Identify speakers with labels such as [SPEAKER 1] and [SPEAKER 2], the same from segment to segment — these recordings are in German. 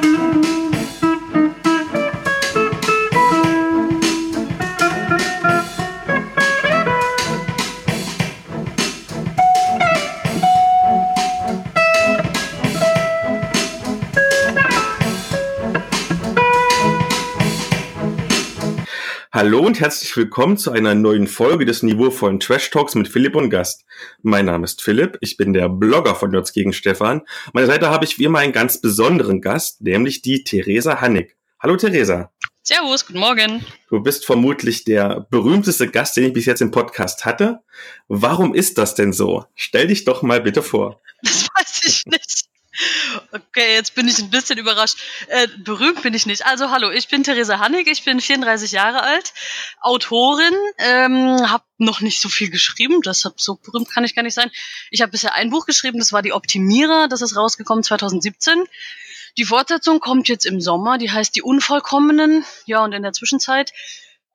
[SPEAKER 1] thank you. Hallo und herzlich willkommen zu einer neuen Folge des niveauvollen Trash Talks mit Philipp und Gast. Mein Name ist Philipp, ich bin der Blogger von Jots gegen Stefan. Meiner Seite habe ich wie immer einen ganz besonderen Gast, nämlich die Theresa Hannig. Hallo Theresa.
[SPEAKER 2] Servus, guten Morgen.
[SPEAKER 1] Du bist vermutlich der berühmteste Gast, den ich bis jetzt im Podcast hatte. Warum ist das denn so? Stell dich doch mal bitte vor.
[SPEAKER 2] Das weiß ich nicht. Okay, jetzt bin ich ein bisschen überrascht. Äh, berühmt bin ich nicht. Also hallo, ich bin Theresa Hannig, ich bin 34 Jahre alt, Autorin, ähm, habe noch nicht so viel geschrieben, deshalb so berühmt kann ich gar nicht sein. Ich habe bisher ein Buch geschrieben, das war die Optimierer, das ist rausgekommen 2017. Die Fortsetzung kommt jetzt im Sommer, die heißt Die Unvollkommenen. Ja, und in der Zwischenzeit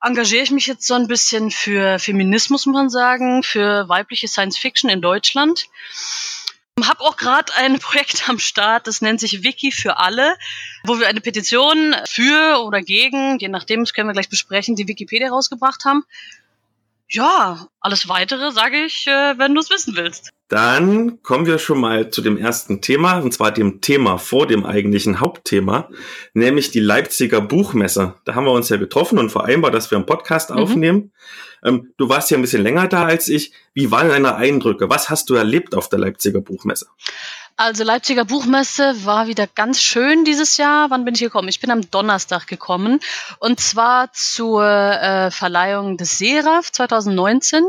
[SPEAKER 2] engagiere ich mich jetzt so ein bisschen für Feminismus, muss man sagen, für weibliche Science Fiction in Deutschland. Hab auch gerade ein Projekt am Start, das nennt sich Wiki für alle, wo wir eine Petition für oder gegen, je nachdem, das können wir gleich besprechen, die Wikipedia rausgebracht haben. Ja, alles weitere sage ich, äh, wenn du es wissen willst.
[SPEAKER 1] Dann kommen wir schon mal zu dem ersten Thema, und zwar dem Thema vor dem eigentlichen Hauptthema, nämlich die Leipziger Buchmesse. Da haben wir uns ja getroffen und vereinbart, dass wir einen Podcast mhm. aufnehmen. Ähm, du warst ja ein bisschen länger da als ich. Wie waren deine Eindrücke? Was hast du erlebt auf der Leipziger Buchmesse?
[SPEAKER 2] Also Leipziger Buchmesse war wieder ganz schön dieses Jahr. Wann bin ich gekommen? Ich bin am Donnerstag gekommen und zwar zur äh, Verleihung des Seraph 2019.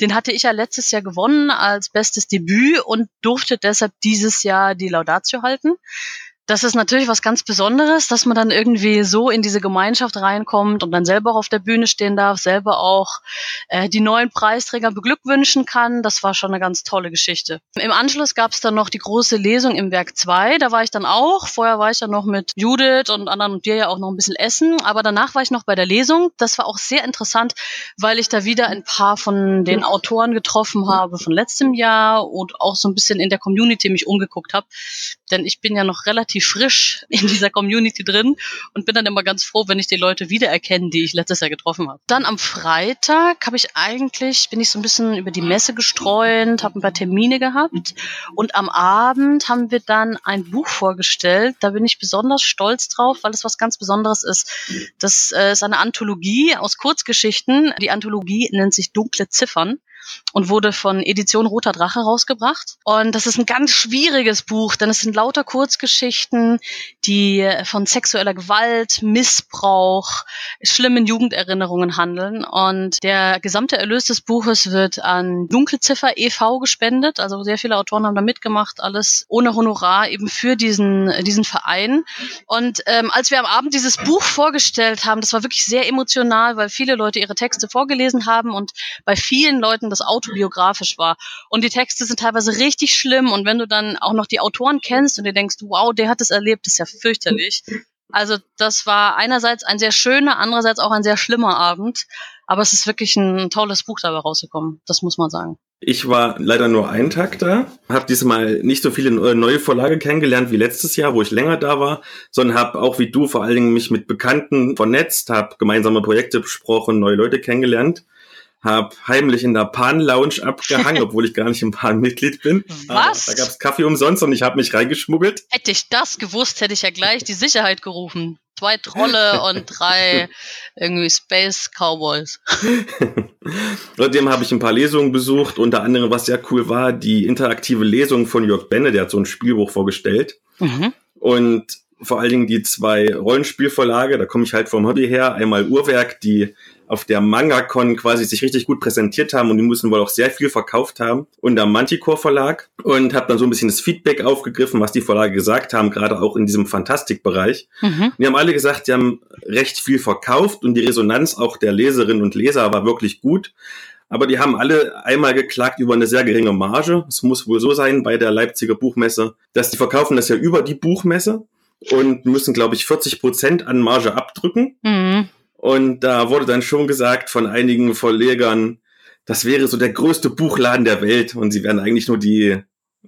[SPEAKER 2] Den hatte ich ja letztes Jahr gewonnen als bestes Debüt und durfte deshalb dieses Jahr die Laudatio halten das ist natürlich was ganz Besonderes, dass man dann irgendwie so in diese Gemeinschaft reinkommt und dann selber auch auf der Bühne stehen darf, selber auch äh, die neuen Preisträger beglückwünschen kann. Das war schon eine ganz tolle Geschichte. Im Anschluss gab es dann noch die große Lesung im Werk 2. Da war ich dann auch. Vorher war ich dann noch mit Judith und anderen und dir ja auch noch ein bisschen essen. Aber danach war ich noch bei der Lesung. Das war auch sehr interessant, weil ich da wieder ein paar von den Autoren getroffen habe von letztem Jahr und auch so ein bisschen in der Community mich umgeguckt habe. Denn ich bin ja noch relativ frisch in dieser Community drin und bin dann immer ganz froh, wenn ich die Leute wiedererkenne, die ich letztes Jahr getroffen habe. Dann am Freitag habe ich eigentlich, bin ich so ein bisschen über die Messe gestreunt, habe ein paar Termine gehabt und am Abend haben wir dann ein Buch vorgestellt. Da bin ich besonders stolz drauf, weil es was ganz Besonderes ist. Das äh, ist eine Anthologie aus Kurzgeschichten. Die Anthologie nennt sich Dunkle Ziffern und wurde von Edition Roter Drache rausgebracht. Und das ist ein ganz schwieriges Buch, denn es sind lauter Kurzgeschichten, die von sexueller Gewalt, Missbrauch, schlimmen Jugenderinnerungen handeln. Und der gesamte Erlös des Buches wird an Dunkelziffer e.V. gespendet. Also sehr viele Autoren haben da mitgemacht, alles ohne Honorar eben für diesen, diesen Verein. Und ähm, als wir am Abend dieses Buch vorgestellt haben, das war wirklich sehr emotional, weil viele Leute ihre Texte vorgelesen haben und bei vielen Leuten das autobiografisch war. Und die Texte sind teilweise richtig schlimm. Und wenn du dann auch noch die Autoren kennst und dir denkst, wow, der hat es erlebt, ist ja fürchterlich. Also das war einerseits ein sehr schöner, andererseits auch ein sehr schlimmer Abend. Aber es ist wirklich ein tolles Buch dabei rausgekommen. Das muss man sagen.
[SPEAKER 1] Ich war leider nur einen Tag da, habe diesmal nicht so viele neue Vorlage kennengelernt wie letztes Jahr, wo ich länger da war, sondern habe auch wie du vor allen Dingen mich mit Bekannten vernetzt, habe gemeinsame Projekte besprochen, neue Leute kennengelernt habe heimlich in der Pan-Lounge abgehangen, obwohl ich gar nicht im Pan-Mitglied bin.
[SPEAKER 2] Was?
[SPEAKER 1] Aber da gab's Kaffee umsonst und ich habe mich reingeschmuggelt.
[SPEAKER 2] Hätte ich das gewusst, hätte ich ja gleich die Sicherheit gerufen. Zwei Trolle und drei irgendwie Space Cowboys.
[SPEAKER 1] Außerdem habe ich ein paar Lesungen besucht, unter anderem, was sehr cool war, die interaktive Lesung von Jörg Benne, der hat so ein Spielbuch vorgestellt. Mhm. Und vor allen Dingen die zwei Rollenspielverlage, da komme ich halt vom Hobby her, einmal Uhrwerk, die auf der MangaCon quasi sich richtig gut präsentiert haben und die müssen wohl auch sehr viel verkauft haben und der Manticore Verlag und habe dann so ein bisschen das Feedback aufgegriffen, was die Verlage gesagt haben, gerade auch in diesem Fantastikbereich. Mhm. Die haben alle gesagt, die haben recht viel verkauft und die Resonanz auch der Leserinnen und Leser war wirklich gut. Aber die haben alle einmal geklagt über eine sehr geringe Marge. Es muss wohl so sein bei der Leipziger Buchmesse, dass die verkaufen das ja über die Buchmesse und müssen, glaube ich, 40 Prozent an Marge abdrücken. Mhm. Und da wurde dann schon gesagt von einigen Verlegern, das wäre so der größte Buchladen der Welt und sie wären eigentlich nur die,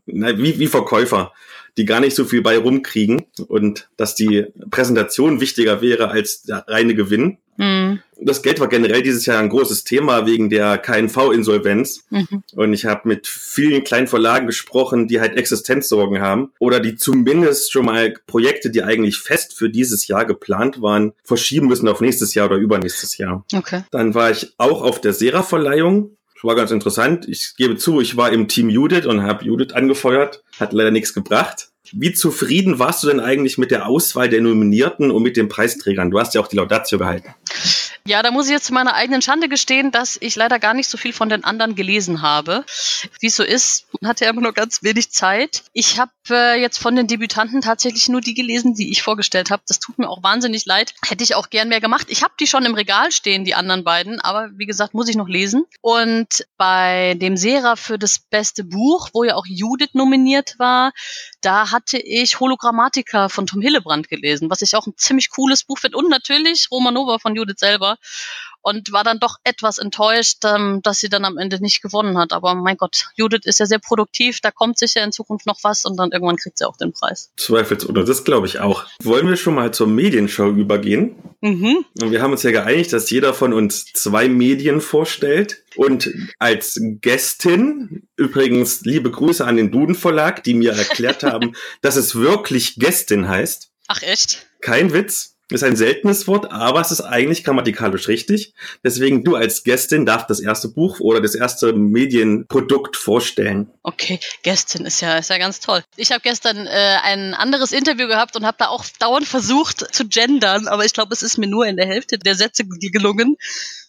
[SPEAKER 1] na, wie, wie Verkäufer. die gar nicht so viel bei rumkriegen und dass die Präsentation wichtiger wäre als der reine Gewinn. Mhm. Das Geld war generell dieses Jahr ein großes Thema wegen der KNV-Insolvenz. Mhm. Und ich habe mit vielen kleinen Verlagen gesprochen, die halt Existenzsorgen haben oder die zumindest schon mal Projekte, die eigentlich fest für dieses Jahr geplant waren, verschieben müssen auf nächstes Jahr oder übernächstes Jahr. Okay. Dann war ich auch auf der Sera-Verleihung war ganz interessant. Ich gebe zu, ich war im Team Judith und habe Judith angefeuert. Hat leider nichts gebracht. Wie zufrieden warst du denn eigentlich mit der Auswahl der Nominierten und mit den Preisträgern? Du hast ja auch die Laudatio gehalten.
[SPEAKER 2] Ja, da muss ich jetzt zu meiner eigenen Schande gestehen, dass ich leider gar nicht so viel von den anderen gelesen habe. Wie es so ist, man hatte ja immer nur ganz wenig Zeit. Ich habe äh, jetzt von den Debütanten tatsächlich nur die gelesen, die ich vorgestellt habe. Das tut mir auch wahnsinnig leid. Hätte ich auch gern mehr gemacht. Ich habe die schon im Regal stehen, die anderen beiden, aber wie gesagt, muss ich noch lesen. Und bei dem Sera für das beste Buch, wo ja auch Judith nominiert war, da hatte ich Hologrammatika von Tom Hillebrand gelesen, was ich auch ein ziemlich cooles Buch finde. Und natürlich Romanova von Judith selber und war dann doch etwas enttäuscht, ähm, dass sie dann am Ende nicht gewonnen hat. Aber mein Gott, Judith ist ja sehr produktiv, da kommt sicher in Zukunft noch was und dann irgendwann kriegt sie auch den Preis.
[SPEAKER 1] Zweifelsohne, das glaube ich auch. Wollen wir schon mal zur Medienshow übergehen? Mhm. Und wir haben uns ja geeinigt, dass jeder von uns zwei Medien vorstellt. Und als Gästin, übrigens liebe Grüße an den Duden Verlag, die mir erklärt haben, dass es wirklich Gästin heißt.
[SPEAKER 2] Ach echt?
[SPEAKER 1] Kein Witz. Ist ein seltenes Wort, aber es ist eigentlich grammatikalisch richtig. Deswegen du als Gästin darfst das erste Buch oder das erste Medienprodukt vorstellen.
[SPEAKER 2] Okay, Gästin ist ja ist ja ganz toll. Ich habe gestern äh, ein anderes Interview gehabt und habe da auch dauernd versucht zu gendern, aber ich glaube, es ist mir nur in der Hälfte der Sätze gelungen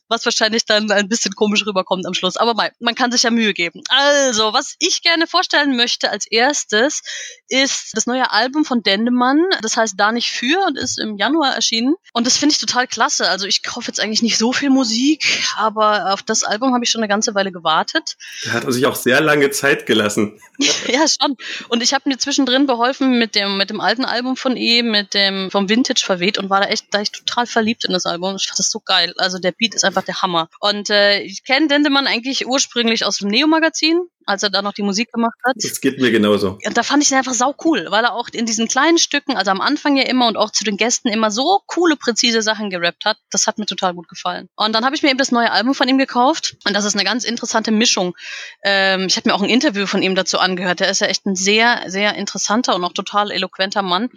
[SPEAKER 2] was wahrscheinlich dann ein bisschen komisch rüberkommt am Schluss. Aber mal, man kann sich ja Mühe geben. Also, was ich gerne vorstellen möchte als erstes, ist das neue Album von Dendemann. Das heißt Da nicht für und ist im Januar erschienen. Und das finde ich total klasse. Also ich kaufe jetzt eigentlich nicht so viel Musik, aber auf das Album habe ich schon eine ganze Weile gewartet.
[SPEAKER 1] Da hat er sich auch sehr lange Zeit gelassen.
[SPEAKER 2] ja, schon. Und ich habe mir zwischendrin beholfen mit dem, mit dem alten Album von ihm, mit dem vom Vintage verweht und war da echt, da ich total verliebt in das Album. Ich fand das so geil. Also der Beat ist einfach einfach der Hammer. Und äh, ich kenne Dendemann eigentlich ursprünglich aus dem Neo-Magazin, als er da noch die Musik gemacht hat.
[SPEAKER 1] Das geht mir genauso.
[SPEAKER 2] Und da fand ich ihn einfach sau cool, weil er auch in diesen kleinen Stücken, also am Anfang ja immer und auch zu den Gästen immer so coole, präzise Sachen gerappt hat. Das hat mir total gut gefallen. Und dann habe ich mir eben das neue Album von ihm gekauft und das ist eine ganz interessante Mischung. Ähm, ich habe mir auch ein Interview von ihm dazu angehört. Der ist ja echt ein sehr, sehr interessanter und auch total eloquenter Mann.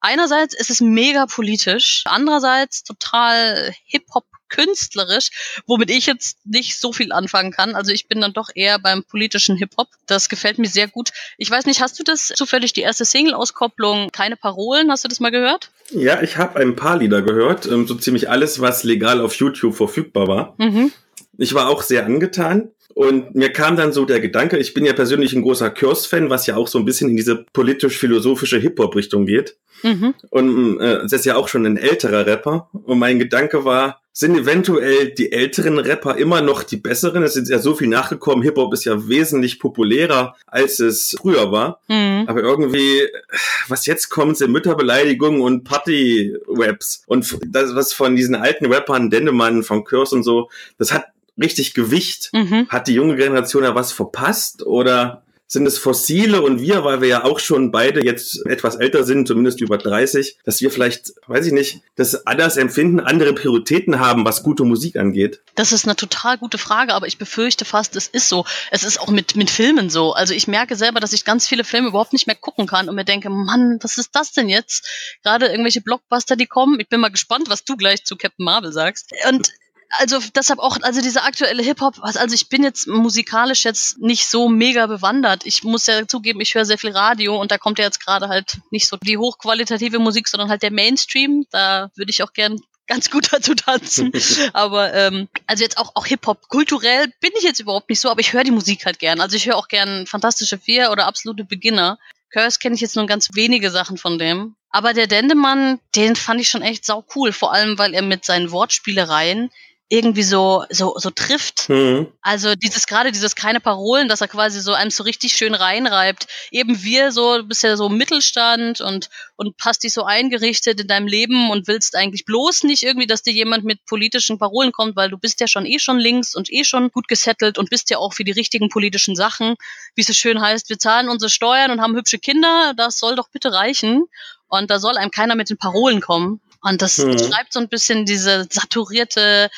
[SPEAKER 2] Einerseits ist es mega politisch, andererseits total Hip-Hop künstlerisch, womit ich jetzt nicht so viel anfangen kann. Also ich bin dann doch eher beim politischen Hip-Hop. Das gefällt mir sehr gut. Ich weiß nicht, hast du das zufällig, die erste Single-Auskopplung, keine Parolen, hast du das mal gehört?
[SPEAKER 1] Ja, ich habe ein paar Lieder gehört, ähm, so ziemlich alles, was legal auf YouTube verfügbar war. Mhm. Ich war auch sehr angetan. Und mir kam dann so der Gedanke, ich bin ja persönlich ein großer Kurs-Fan, was ja auch so ein bisschen in diese politisch-philosophische Hip-Hop-Richtung geht. Mhm. Und äh, das ist ja auch schon ein älterer Rapper. Und mein Gedanke war, sind eventuell die älteren Rapper immer noch die besseren? Es ist ja so viel nachgekommen. Hip-Hop ist ja wesentlich populärer, als es früher war. Mhm. Aber irgendwie, was jetzt kommt, sind Mütterbeleidigungen und Party-Raps. Und das, was von diesen alten Rappern, Dendemann, von Curse und so, das hat richtig Gewicht. Mhm. Hat die junge Generation da was verpasst oder sind es Fossile und wir, weil wir ja auch schon beide jetzt etwas älter sind, zumindest über 30, dass wir vielleicht, weiß ich nicht, das anders empfinden, andere Prioritäten haben, was gute Musik angeht?
[SPEAKER 2] Das ist eine total gute Frage, aber ich befürchte fast, es ist so. Es ist auch mit, mit Filmen so. Also ich merke selber, dass ich ganz viele Filme überhaupt nicht mehr gucken kann und mir denke, Mann, was ist das denn jetzt? Gerade irgendwelche Blockbuster, die kommen. Ich bin mal gespannt, was du gleich zu Captain Marvel sagst. Und also deshalb auch, also diese aktuelle Hip-Hop, also ich bin jetzt musikalisch jetzt nicht so mega bewandert. Ich muss ja zugeben, ich höre sehr viel Radio und da kommt ja jetzt gerade halt nicht so die hochqualitative Musik, sondern halt der Mainstream. Da würde ich auch gern ganz gut dazu tanzen. aber ähm, also jetzt auch, auch Hip-Hop. Kulturell bin ich jetzt überhaupt nicht so, aber ich höre die Musik halt gern. Also ich höre auch gern Fantastische Vier oder Absolute Beginner. Curse kenne ich jetzt nur ganz wenige Sachen von dem. Aber der Dendemann, den fand ich schon echt sau cool. Vor allem, weil er mit seinen Wortspielereien irgendwie so, so, so trifft. Mhm. Also dieses, gerade dieses keine Parolen, dass er quasi so einem so richtig schön reinreibt. Eben wir so, du bist ja so Mittelstand und, und hast dich so eingerichtet in deinem Leben und willst eigentlich bloß nicht irgendwie, dass dir jemand mit politischen Parolen kommt, weil du bist ja schon eh schon links und eh schon gut gesettelt und bist ja auch für die richtigen politischen Sachen. Wie es so schön heißt, wir zahlen unsere Steuern und haben hübsche Kinder, das soll doch bitte reichen. Und da soll einem keiner mit den Parolen kommen. Und das mhm. schreibt so ein bisschen diese saturierte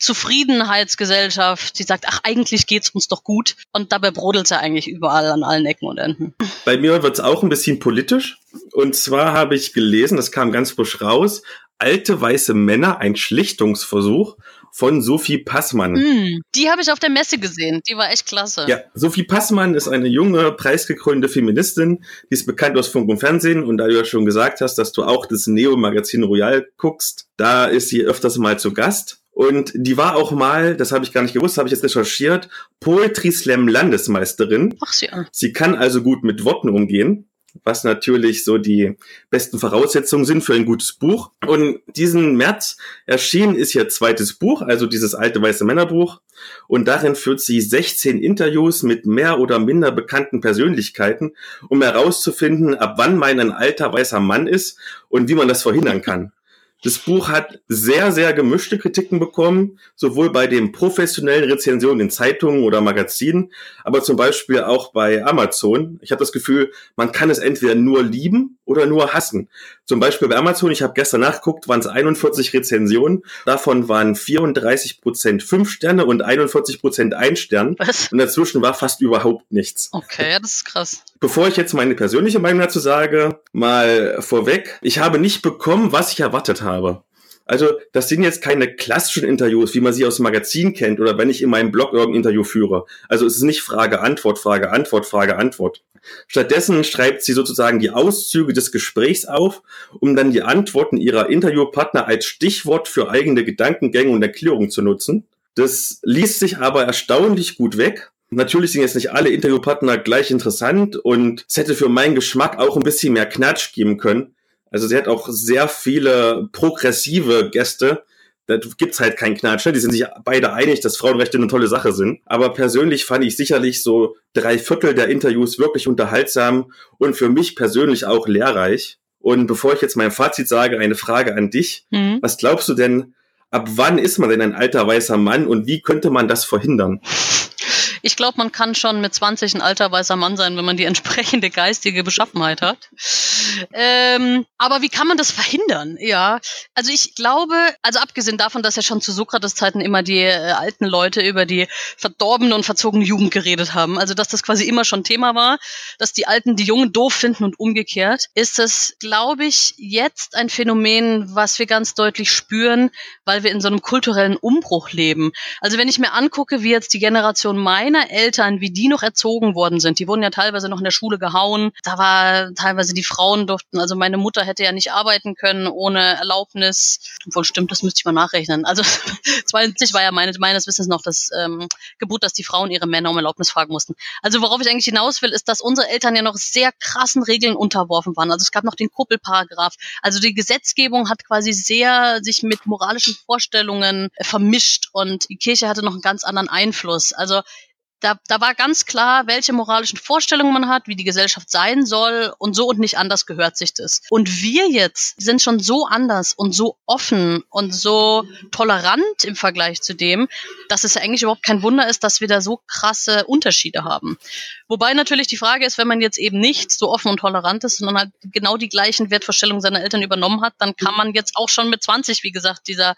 [SPEAKER 2] Zufriedenheitsgesellschaft, die sagt, ach, eigentlich geht's uns doch gut. Und dabei brodelt sie eigentlich überall an allen Ecken und Enden.
[SPEAKER 1] Bei mir wird's auch ein bisschen politisch. Und zwar habe ich gelesen, das kam ganz frisch raus, alte weiße Männer, ein Schlichtungsversuch von Sophie Passmann. Mm,
[SPEAKER 2] die habe ich auf der Messe gesehen. Die war echt klasse.
[SPEAKER 1] Ja, Sophie Passmann ist eine junge, preisgekrönte Feministin. Die ist bekannt aus Funk und Fernsehen. Und da du ja schon gesagt hast, dass du auch das Neo-Magazin Royal guckst, da ist sie öfters mal zu Gast. Und die war auch mal, das habe ich gar nicht gewusst, habe ich jetzt recherchiert, Poetry Slam Landesmeisterin. Ach sie an. Sie kann also gut mit Worten umgehen was natürlich so die besten Voraussetzungen sind für ein gutes Buch. Und diesen März erschien ist ihr zweites Buch, also dieses alte weiße Männerbuch. Und darin führt sie 16 Interviews mit mehr oder minder bekannten Persönlichkeiten, um herauszufinden, ab wann man ein alter weißer Mann ist und wie man das verhindern kann. Das Buch hat sehr, sehr gemischte Kritiken bekommen, sowohl bei den professionellen Rezensionen in Zeitungen oder Magazinen, aber zum Beispiel auch bei Amazon. Ich habe das Gefühl, man kann es entweder nur lieben oder nur hassen. Zum Beispiel bei Amazon, ich habe gestern nachgeguckt, waren es 41 Rezensionen. Davon waren 34 Prozent 5 Sterne und 41 Prozent 1 Stern. Was? Und dazwischen war fast überhaupt nichts.
[SPEAKER 2] Okay, das ist krass.
[SPEAKER 1] Bevor ich jetzt meine persönliche Meinung dazu sage, mal vorweg. Ich habe nicht bekommen, was ich erwartet habe. Also das sind jetzt keine klassischen Interviews, wie man sie aus dem Magazin kennt oder wenn ich in meinem Blog irgendein Interview führe. Also es ist nicht Frage, Antwort, Frage, Antwort, Frage, Antwort. Stattdessen schreibt sie sozusagen die Auszüge des Gesprächs auf, um dann die Antworten ihrer Interviewpartner als Stichwort für eigene Gedankengänge und Erklärungen zu nutzen. Das liest sich aber erstaunlich gut weg. Natürlich sind jetzt nicht alle Interviewpartner gleich interessant und es hätte für meinen Geschmack auch ein bisschen mehr Knatsch geben können. Also sie hat auch sehr viele progressive Gäste. Da gibt's halt keinen Knatsch. Ne? Die sind sich beide einig, dass Frauenrechte eine tolle Sache sind. Aber persönlich fand ich sicherlich so drei Viertel der Interviews wirklich unterhaltsam und für mich persönlich auch lehrreich. Und bevor ich jetzt mein Fazit sage, eine Frage an dich. Mhm. Was glaubst du denn, ab wann ist man denn ein alter weißer Mann und wie könnte man das verhindern?
[SPEAKER 2] Ich glaube, man kann schon mit 20 ein alter weißer Mann sein, wenn man die entsprechende geistige Beschaffenheit hat. Ähm, aber wie kann man das verhindern? Ja, also ich glaube, also abgesehen davon, dass ja schon zu Sokrates Zeiten immer die äh, alten Leute über die verdorbene und verzogene Jugend geredet haben, also dass das quasi immer schon Thema war, dass die Alten die Jungen doof finden und umgekehrt, ist das, glaube ich, jetzt ein Phänomen, was wir ganz deutlich spüren, weil wir in so einem kulturellen Umbruch leben. Also wenn ich mir angucke, wie jetzt die Generation mein meiner Eltern, wie die noch erzogen worden sind, die wurden ja teilweise noch in der Schule gehauen. Da war teilweise die Frauen durften, also meine Mutter hätte ja nicht arbeiten können ohne Erlaubnis. Obwohl stimmt, das müsste ich mal nachrechnen. Also 20 war ja meine, meines Wissens noch das ähm, Gebot, dass die Frauen ihre Männer um Erlaubnis fragen mussten. Also worauf ich eigentlich hinaus will, ist, dass unsere Eltern ja noch sehr krassen Regeln unterworfen waren. Also es gab noch den Kuppelparagraph. Also die Gesetzgebung hat quasi sehr sich mit moralischen Vorstellungen vermischt und die Kirche hatte noch einen ganz anderen Einfluss. Also da, da war ganz klar, welche moralischen Vorstellungen man hat, wie die Gesellschaft sein soll und so und nicht anders gehört sich das. Und wir jetzt sind schon so anders und so offen und so tolerant im Vergleich zu dem, dass es ja eigentlich überhaupt kein Wunder ist, dass wir da so krasse Unterschiede haben. Wobei natürlich die Frage ist, wenn man jetzt eben nicht so offen und tolerant ist, sondern halt genau die gleichen Wertvorstellungen seiner Eltern übernommen hat, dann kann man jetzt auch schon mit 20, wie gesagt, dieser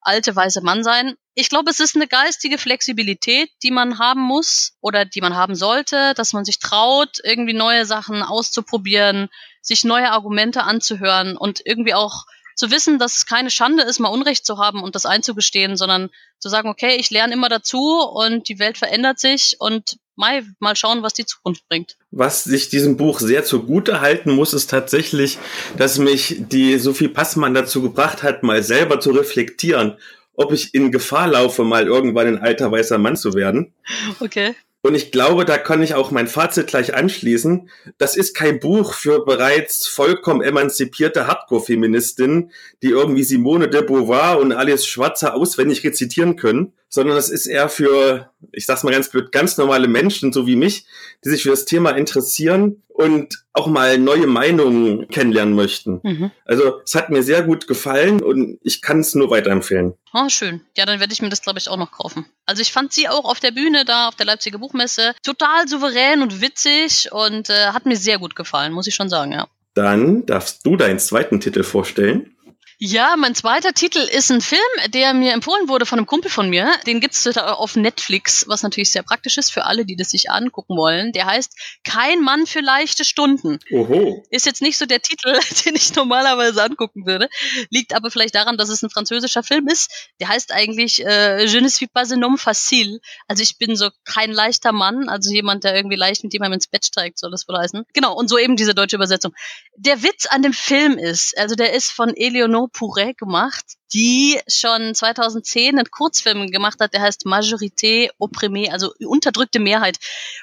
[SPEAKER 2] alte weiße Mann sein. Ich glaube, es ist eine geistige Flexibilität, die man haben muss oder die man haben sollte, dass man sich traut, irgendwie neue Sachen auszuprobieren, sich neue Argumente anzuhören und irgendwie auch zu wissen, dass es keine Schande ist, mal Unrecht zu haben und das einzugestehen, sondern zu sagen, okay, ich lerne immer dazu und die Welt verändert sich und mal, mal schauen, was die Zukunft bringt.
[SPEAKER 1] Was sich diesem Buch sehr zugute halten muss, ist tatsächlich, dass mich die Sophie Passmann dazu gebracht hat, mal selber zu reflektieren ob ich in Gefahr laufe, mal irgendwann ein alter weißer Mann zu werden.
[SPEAKER 2] Okay.
[SPEAKER 1] Und ich glaube, da kann ich auch mein Fazit gleich anschließen. Das ist kein Buch für bereits vollkommen emanzipierte Hardcore-Feministinnen, die irgendwie Simone de Beauvoir und Alice Schwarzer auswendig rezitieren können, sondern das ist eher für, ich sag's mal ganz blöd, ganz normale Menschen, so wie mich, die sich für das Thema interessieren und auch mal neue Meinungen kennenlernen möchten. Mhm. Also es hat mir sehr gut gefallen und ich kann es nur weiterempfehlen.
[SPEAKER 2] Oh, schön. Ja, dann werde ich mir das, glaube ich, auch noch kaufen. Also ich fand sie auch auf der Bühne da, auf der Leipziger Buchmesse, total souverän und witzig und äh, hat mir sehr gut gefallen, muss ich schon sagen, ja.
[SPEAKER 1] Dann darfst du deinen zweiten Titel vorstellen.
[SPEAKER 2] Ja, mein zweiter Titel ist ein Film, der mir empfohlen wurde von einem Kumpel von mir. Den gibt's auf Netflix, was natürlich sehr praktisch ist für alle, die das sich angucken wollen. Der heißt Kein Mann für leichte Stunden. Oho. Ist jetzt nicht so der Titel, den ich normalerweise angucken würde. Liegt aber vielleicht daran, dass es ein französischer Film ist. Der heißt eigentlich äh, Je ne suis pas un homme facile. Also ich bin so kein leichter Mann, also jemand, der irgendwie leicht mit jemandem ins Bett steigt, soll das wohl heißen. Genau, und so eben diese deutsche Übersetzung. Der Witz an dem Film ist, also der ist von Eleonore Puré gemacht, die schon 2010 einen Kurzfilm gemacht hat, der heißt Majorité opprimée, also unterdrückte Mehrheit.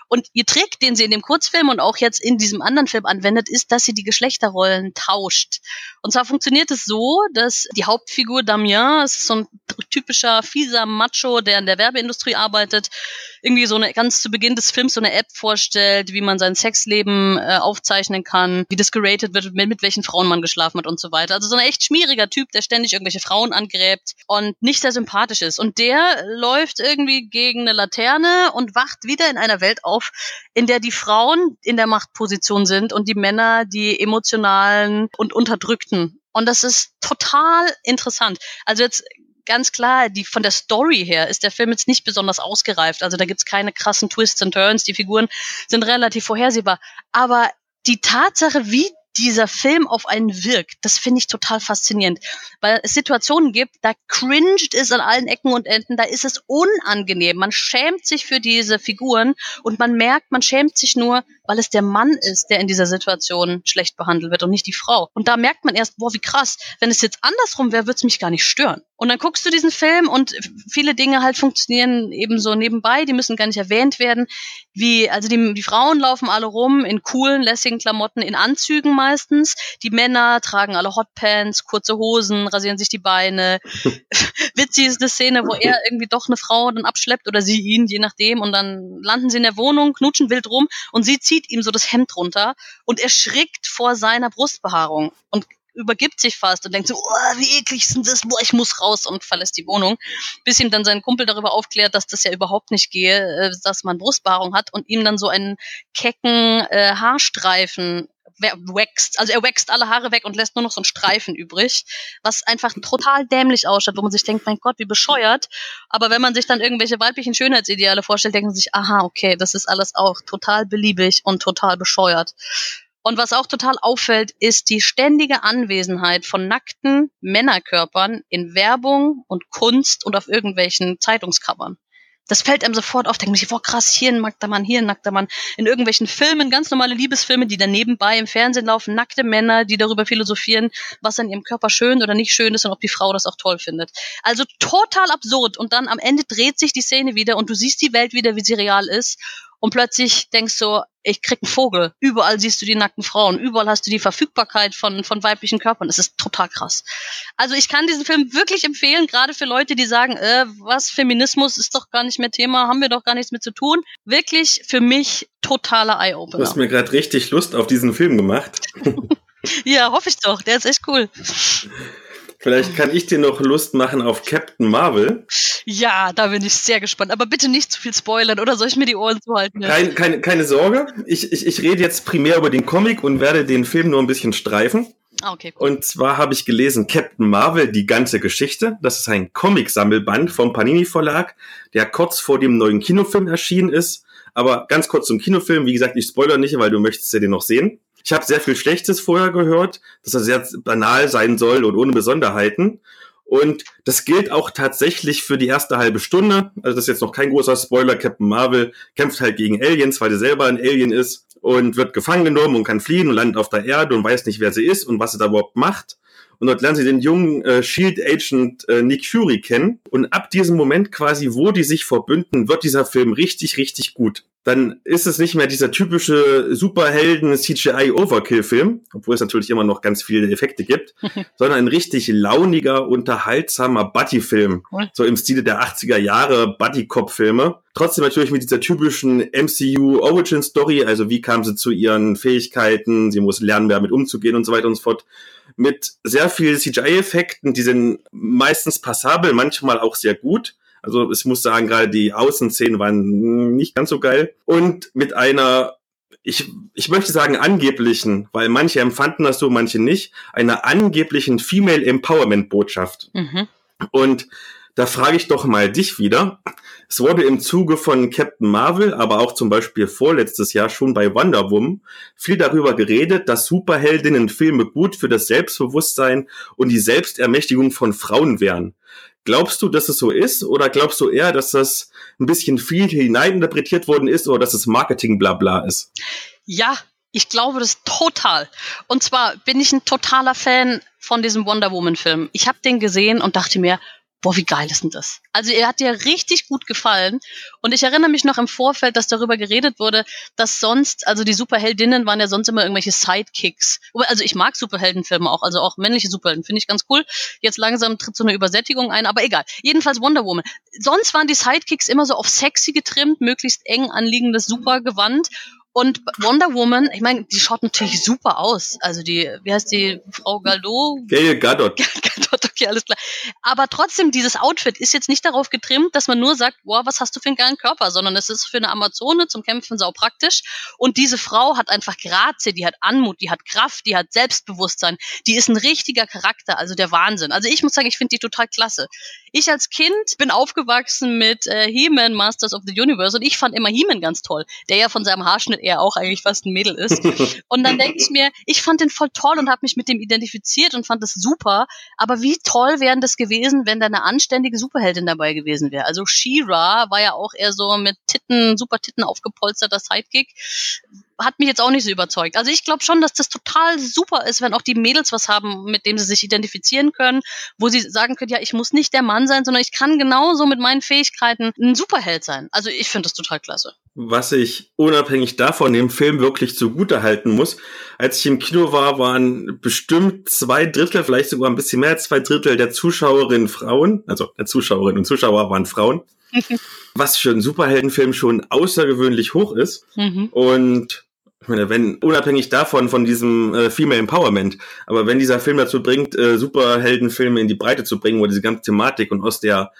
[SPEAKER 2] Und ihr Trick, den sie in dem Kurzfilm und auch jetzt in diesem anderen Film anwendet, ist, dass sie die Geschlechterrollen tauscht. Und zwar funktioniert es so, dass die Hauptfigur Damien, ist so ein typischer fieser Macho, der in der Werbeindustrie arbeitet, irgendwie so eine ganz zu Beginn des Films so eine App vorstellt, wie man sein Sexleben äh, aufzeichnen kann, wie das geratet wird, mit, mit welchen Frauen man geschlafen hat und so weiter. Also so ein echt schmieriger Typ, der ständig irgendwelche Frauen angräbt und nicht sehr sympathisch ist. Und der läuft irgendwie gegen eine Laterne und wacht wieder in einer Welt auf, in der die Frauen in der Machtposition sind und die Männer die emotionalen und unterdrückten. Und das ist total interessant. Also jetzt ganz klar, die von der Story her ist der Film jetzt nicht besonders ausgereift. Also da gibt's keine krassen Twists and Turns. Die Figuren sind relativ vorhersehbar. Aber die Tatsache, wie dieser Film auf einen wirkt, das finde ich total faszinierend. Weil es Situationen gibt, da cringed es an allen Ecken und Enden, da ist es unangenehm. Man schämt sich für diese Figuren und man merkt, man schämt sich nur, weil es der Mann ist, der in dieser Situation schlecht behandelt wird und nicht die Frau. Und da merkt man erst, boah, wie krass. Wenn es jetzt andersrum wäre, würde es mich gar nicht stören. Und dann guckst du diesen Film und viele Dinge halt funktionieren eben so nebenbei, die müssen gar nicht erwähnt werden. Wie, also die, die Frauen laufen alle rum in coolen, lässigen Klamotten, in Anzügen meistens. Die Männer tragen alle Hotpants, kurze Hosen, rasieren sich die Beine. Witzig ist eine Szene, wo er irgendwie doch eine Frau dann abschleppt oder sie ihn, je nachdem. Und dann landen sie in der Wohnung, knutschen wild rum und sie zieht ihm so das Hemd runter und erschrickt vor seiner Brustbehaarung. Und übergibt sich fast und denkt so, oh, wie eklig sind das, boah, ich muss raus und verlässt die Wohnung, bis ihm dann sein Kumpel darüber aufklärt, dass das ja überhaupt nicht gehe, äh, dass man Brustbehaarung hat und ihm dann so einen kecken äh, Haarstreifen wächst, also er wächst alle Haare weg und lässt nur noch so einen Streifen übrig, was einfach total dämlich ausschaut, wo man sich denkt, mein Gott, wie bescheuert. Aber wenn man sich dann irgendwelche weiblichen Schönheitsideale vorstellt, denkt man sich, aha, okay, das ist alles auch total beliebig und total bescheuert. Und was auch total auffällt, ist die ständige Anwesenheit von nackten Männerkörpern in Werbung und Kunst und auf irgendwelchen Zeitungscovern. Das fällt einem sofort auf. Denkt man sich, boah, krass, hier ein nackter Mann, hier ein nackter Mann. In irgendwelchen Filmen, ganz normale Liebesfilme, die dann nebenbei im Fernsehen laufen, nackte Männer, die darüber philosophieren, was an ihrem Körper schön oder nicht schön ist und ob die Frau das auch toll findet. Also total absurd. Und dann am Ende dreht sich die Szene wieder und du siehst die Welt wieder, wie sie real ist und plötzlich denkst du, ich krieg einen Vogel. Überall siehst du die nackten Frauen, überall hast du die Verfügbarkeit von, von weiblichen Körpern. Das ist total krass. Also ich kann diesen Film wirklich empfehlen, gerade für Leute, die sagen, äh, was, Feminismus ist doch gar nicht mehr Thema, haben wir doch gar nichts mit zu tun. Wirklich für mich totaler Eye-Opener.
[SPEAKER 1] Du hast mir gerade richtig Lust auf diesen Film gemacht.
[SPEAKER 2] ja, hoffe ich doch. Der ist echt cool.
[SPEAKER 1] Vielleicht kann ich dir noch Lust machen auf Captain Marvel.
[SPEAKER 2] Ja, da bin ich sehr gespannt. Aber bitte nicht zu viel spoilern, oder soll ich mir die Ohren zuhalten?
[SPEAKER 1] Kein, keine, keine Sorge. Ich, ich, ich rede jetzt primär über den Comic und werde den Film nur ein bisschen streifen. Ah, okay, cool. Und zwar habe ich gelesen Captain Marvel, die ganze Geschichte. Das ist ein Comic-Sammelband vom Panini Verlag, der kurz vor dem neuen Kinofilm erschienen ist. Aber ganz kurz zum Kinofilm. Wie gesagt, ich spoilere nicht, weil du möchtest ja den noch sehen. Ich habe sehr viel Schlechtes vorher gehört, dass er sehr banal sein soll und ohne Besonderheiten. Und das gilt auch tatsächlich für die erste halbe Stunde. Also das ist jetzt noch kein großer Spoiler. Captain Marvel kämpft halt gegen Aliens, weil er selber ein Alien ist und wird gefangen genommen und kann fliehen und landet auf der Erde und weiß nicht, wer sie ist und was sie da überhaupt macht. Und dort lernen sie den jungen äh, Shield Agent äh, Nick Fury kennen und ab diesem Moment quasi, wo die sich verbünden, wird dieser Film richtig, richtig gut dann ist es nicht mehr dieser typische Superhelden CGI Overkill Film, obwohl es natürlich immer noch ganz viele Effekte gibt, sondern ein richtig launiger, unterhaltsamer Buddy Film, so im Stile der 80er Jahre Buddy Cop Filme. Trotzdem natürlich mit dieser typischen MCU Origin Story, also wie kam sie zu ihren Fähigkeiten, sie muss lernen, damit umzugehen und so weiter und so fort. Mit sehr viel CGI-Effekten, die sind meistens passabel, manchmal auch sehr gut also ich muss sagen, gerade die Außenszenen waren nicht ganz so geil. Und mit einer, ich, ich möchte sagen angeblichen, weil manche empfanden das so, manche nicht, einer angeblichen Female Empowerment Botschaft. Mhm. Und da frage ich doch mal dich wieder. Es wurde im Zuge von Captain Marvel, aber auch zum Beispiel vorletztes Jahr schon bei Wonder Woman viel darüber geredet, dass Superheldinnenfilme gut für das Selbstbewusstsein und die Selbstermächtigung von Frauen wären. Glaubst du, dass es so ist oder glaubst du eher, dass das ein bisschen viel hineininterpretiert worden ist oder dass es Marketing blabla ist?
[SPEAKER 2] Ja, ich glaube das total. Und zwar bin ich ein totaler Fan von diesem Wonder Woman Film. Ich habe den gesehen und dachte mir, boah, wie geil ist denn das? Also er hat dir richtig gut gefallen. Und ich erinnere mich noch im Vorfeld, dass darüber geredet wurde, dass sonst, also die Superheldinnen waren ja sonst immer irgendwelche Sidekicks. Also ich mag Superheldenfilme auch, also auch männliche Superhelden, finde ich ganz cool. Jetzt langsam tritt so eine Übersättigung ein, aber egal. Jedenfalls Wonder Woman. Sonst waren die Sidekicks immer so auf sexy getrimmt, möglichst eng anliegendes Supergewand. Und Wonder Woman, ich meine, die schaut natürlich super aus. Also die, wie heißt die Frau Gadot?
[SPEAKER 1] Gail Gadot.
[SPEAKER 2] Gadot, okay, alles klar. Aber trotzdem, dieses Outfit ist jetzt nicht darauf getrimmt, dass man nur sagt, boah, was hast du für einen geilen Körper, sondern es ist für eine Amazone zum Kämpfen sau praktisch. Und diese Frau hat einfach Grazie, die hat Anmut, die hat Kraft, die hat Selbstbewusstsein, die ist ein richtiger Charakter, also der Wahnsinn. Also ich muss sagen, ich finde die total klasse. Ich als Kind bin aufgewachsen mit äh, He-Man Masters of the Universe und ich fand immer He-Man ganz toll, der ja von seinem Haarschnitt er auch eigentlich fast ein Mädel ist. Und dann denke ich mir, ich fand den voll toll und habe mich mit dem identifiziert und fand das super. Aber wie toll wäre das gewesen, wenn da eine anständige Superheldin dabei gewesen wäre? Also She-Ra war ja auch eher so mit Titten, super Titten aufgepolsterter Sidekick hat mich jetzt auch nicht so überzeugt. Also ich glaube schon, dass das total super ist, wenn auch die Mädels was haben, mit dem sie sich identifizieren können, wo sie sagen können, ja, ich muss nicht der Mann sein, sondern ich kann genauso mit meinen Fähigkeiten ein Superheld sein. Also ich finde das total klasse.
[SPEAKER 1] Was ich unabhängig davon dem Film wirklich zugute halten muss, als ich im Kino war, waren bestimmt zwei Drittel, vielleicht sogar ein bisschen mehr als zwei Drittel der Zuschauerinnen Frauen, also der Zuschauerinnen und Zuschauer waren Frauen. was für einen Superheldenfilm schon außergewöhnlich hoch ist. Mhm. Und ich meine, wenn, unabhängig davon, von diesem äh, Female Empowerment, aber wenn dieser Film dazu bringt, äh, Superheldenfilme in die Breite zu bringen oder diese ganze Thematik und aus der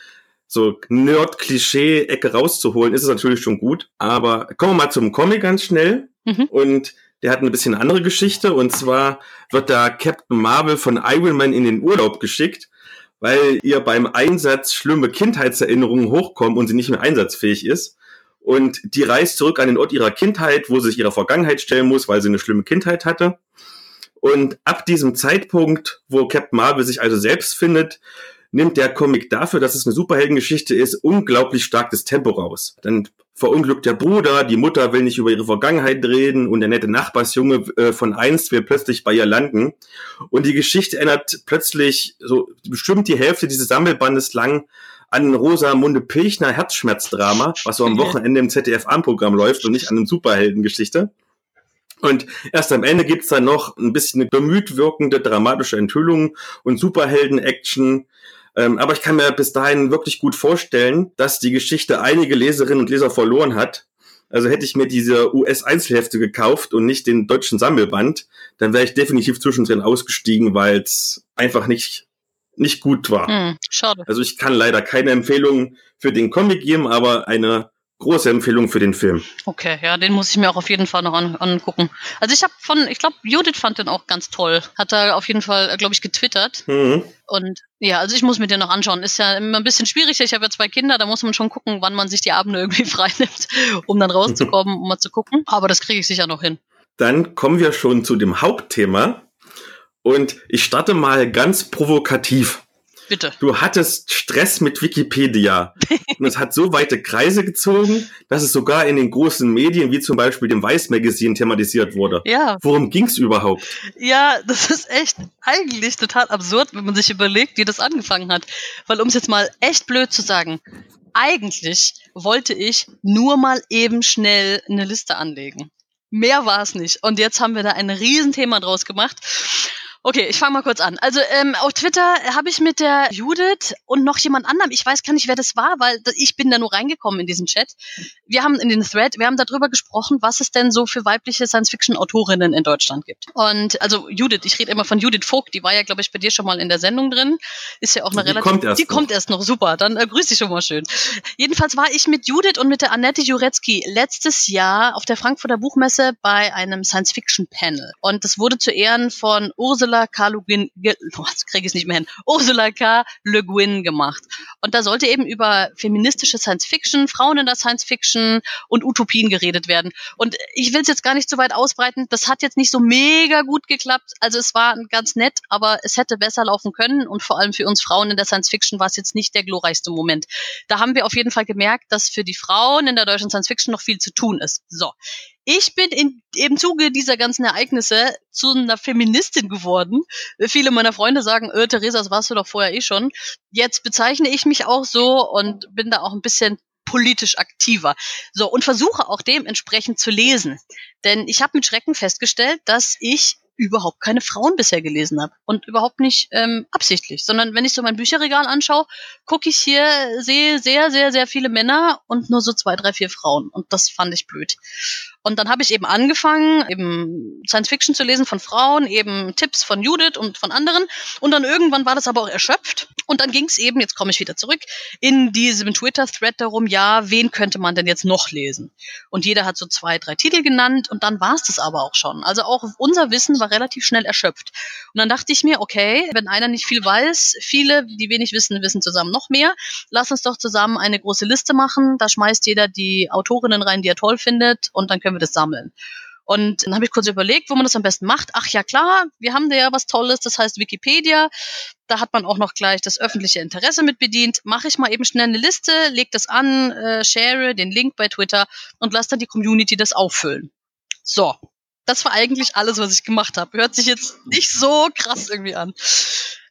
[SPEAKER 1] so Nerd-Klischee-Ecke rauszuholen, ist es natürlich schon gut. Aber kommen wir mal zum Comic ganz schnell. Mhm. Und der hat eine bisschen andere Geschichte. Und zwar wird da Captain Marvel von Iron Man in den Urlaub geschickt, weil ihr beim Einsatz schlimme Kindheitserinnerungen hochkommen und sie nicht mehr einsatzfähig ist und die reist zurück an den Ort ihrer Kindheit, wo sie sich ihrer Vergangenheit stellen muss, weil sie eine schlimme Kindheit hatte. Und ab diesem Zeitpunkt, wo Captain Marvel sich also selbst findet, nimmt der Comic dafür, dass es eine Superheldengeschichte ist, unglaublich stark das Tempo raus. Dann verunglückt der Bruder, die Mutter will nicht über ihre Vergangenheit reden und der nette Nachbarsjunge äh, von einst will plötzlich bei ihr landen. Und die Geschichte ändert plötzlich so bestimmt die Hälfte dieses Sammelbandes lang an Rosamunde Pilchner Herzschmerzdrama, was so am Wochenende im ZDF-Programm läuft und nicht an einem Superheldengeschichte. Und erst am Ende gibt's dann noch ein bisschen eine bemüht wirkende dramatische Enthüllung und Superhelden-Action. Ähm, aber ich kann mir bis dahin wirklich gut vorstellen, dass die Geschichte einige Leserinnen und Leser verloren hat. Also hätte ich mir diese US-Einzelhefte gekauft und nicht den deutschen Sammelband, dann wäre ich definitiv zwischendrin ausgestiegen, weil es einfach nicht nicht gut war. Hm, schade. Also ich kann leider keine Empfehlung für den Comic geben, aber eine große Empfehlung für den Film.
[SPEAKER 2] Okay, ja, den muss ich mir auch auf jeden Fall noch an, angucken. Also ich habe von, ich glaube, Judith fand den auch ganz toll. Hat er auf jeden Fall, glaube ich, getwittert. Mhm. Und ja, also ich muss mir den noch anschauen. Ist ja immer ein bisschen schwierig. Ich habe ja zwei Kinder, da muss man schon gucken, wann man sich die Abende irgendwie freinimmt, um dann rauszukommen, um mal zu gucken. Aber das kriege ich sicher noch hin.
[SPEAKER 1] Dann kommen wir schon zu dem Hauptthema. Und ich starte mal ganz provokativ.
[SPEAKER 2] Bitte.
[SPEAKER 1] Du hattest Stress mit Wikipedia. und es hat so weite Kreise gezogen, dass es sogar in den großen Medien, wie zum Beispiel dem Weiß Magazine, thematisiert wurde.
[SPEAKER 2] Ja.
[SPEAKER 1] Worum ging's überhaupt?
[SPEAKER 2] Ja, das ist echt eigentlich total absurd, wenn man sich überlegt, wie das angefangen hat. Weil um es jetzt mal echt blöd zu sagen, eigentlich wollte ich nur mal eben schnell eine Liste anlegen. Mehr war es nicht. Und jetzt haben wir da ein Riesenthema draus gemacht. Okay, ich fange mal kurz an. Also ähm, auf Twitter habe ich mit der Judith und noch jemand anderem, ich weiß gar nicht, wer das war, weil ich bin da nur reingekommen in diesen Chat. Wir haben in den Thread, wir haben darüber gesprochen, was es denn so für weibliche Science-Fiction-Autorinnen in Deutschland gibt. Und also Judith, ich rede immer von Judith Vogt, die war ja, glaube ich, bei dir schon mal in der Sendung drin. Ist ja auch eine die relativ.
[SPEAKER 1] Kommt erst
[SPEAKER 2] die
[SPEAKER 1] noch.
[SPEAKER 2] kommt erst noch, super. Dann äh, grüß dich schon mal schön. Jedenfalls war ich mit Judith und mit der Annette Jurecki letztes Jahr auf der Frankfurter Buchmesse bei einem Science-Fiction-Panel. Und das wurde zu Ehren von Ursula Ursula K. Le Guin, kriege ich nicht mehr hin, Ursula K. Le Guin gemacht. Und da sollte eben über feministische Science Fiction, Frauen in der Science Fiction und Utopien geredet werden. Und ich will es jetzt gar nicht so weit ausbreiten. Das hat jetzt nicht so mega gut geklappt. Also es war ganz nett, aber es hätte besser laufen können. Und vor allem für uns Frauen in der Science Fiction war es jetzt nicht der glorreichste Moment. Da haben wir auf jeden Fall gemerkt, dass für die Frauen in der deutschen Science Fiction noch viel zu tun ist. So. Ich bin in, im Zuge dieser ganzen Ereignisse zu einer Feministin geworden. Viele meiner Freunde sagen, äh, Theresa, das warst du doch vorher eh schon. Jetzt bezeichne ich mich auch so und bin da auch ein bisschen politisch aktiver. So, und versuche auch dementsprechend zu lesen. Denn ich habe mit Schrecken festgestellt, dass ich überhaupt keine Frauen bisher gelesen habe. Und überhaupt nicht ähm, absichtlich, sondern wenn ich so mein Bücherregal anschaue, gucke ich hier, sehe sehr, sehr, sehr viele Männer und nur so zwei, drei, vier Frauen. Und das fand ich blöd. Und dann habe ich eben angefangen, eben Science Fiction zu lesen von Frauen, eben Tipps von Judith und von anderen. Und dann irgendwann war das aber auch erschöpft. Und dann ging es eben, jetzt komme ich wieder zurück, in diesem Twitter-Thread darum, ja, wen könnte man denn jetzt noch lesen? Und jeder hat so zwei, drei Titel genannt und dann war es das aber auch schon. Also auch unser Wissen war relativ schnell erschöpft. Und dann dachte ich mir, okay, wenn einer nicht viel weiß, viele, die wenig wissen, wissen zusammen noch mehr. Lass uns doch zusammen eine große Liste machen. Da schmeißt jeder die Autorinnen rein, die er toll findet und dann können können wir das sammeln. Und dann habe ich kurz überlegt, wo man das am besten macht. Ach ja, klar, wir haben da ja was Tolles, das heißt Wikipedia. Da hat man auch noch gleich das öffentliche Interesse mit bedient. Mache ich mal eben schnell eine Liste, leg das an, äh, share den Link bei Twitter und lass dann die Community das auffüllen. So, das war eigentlich alles, was ich gemacht habe. Hört sich jetzt nicht so krass irgendwie an.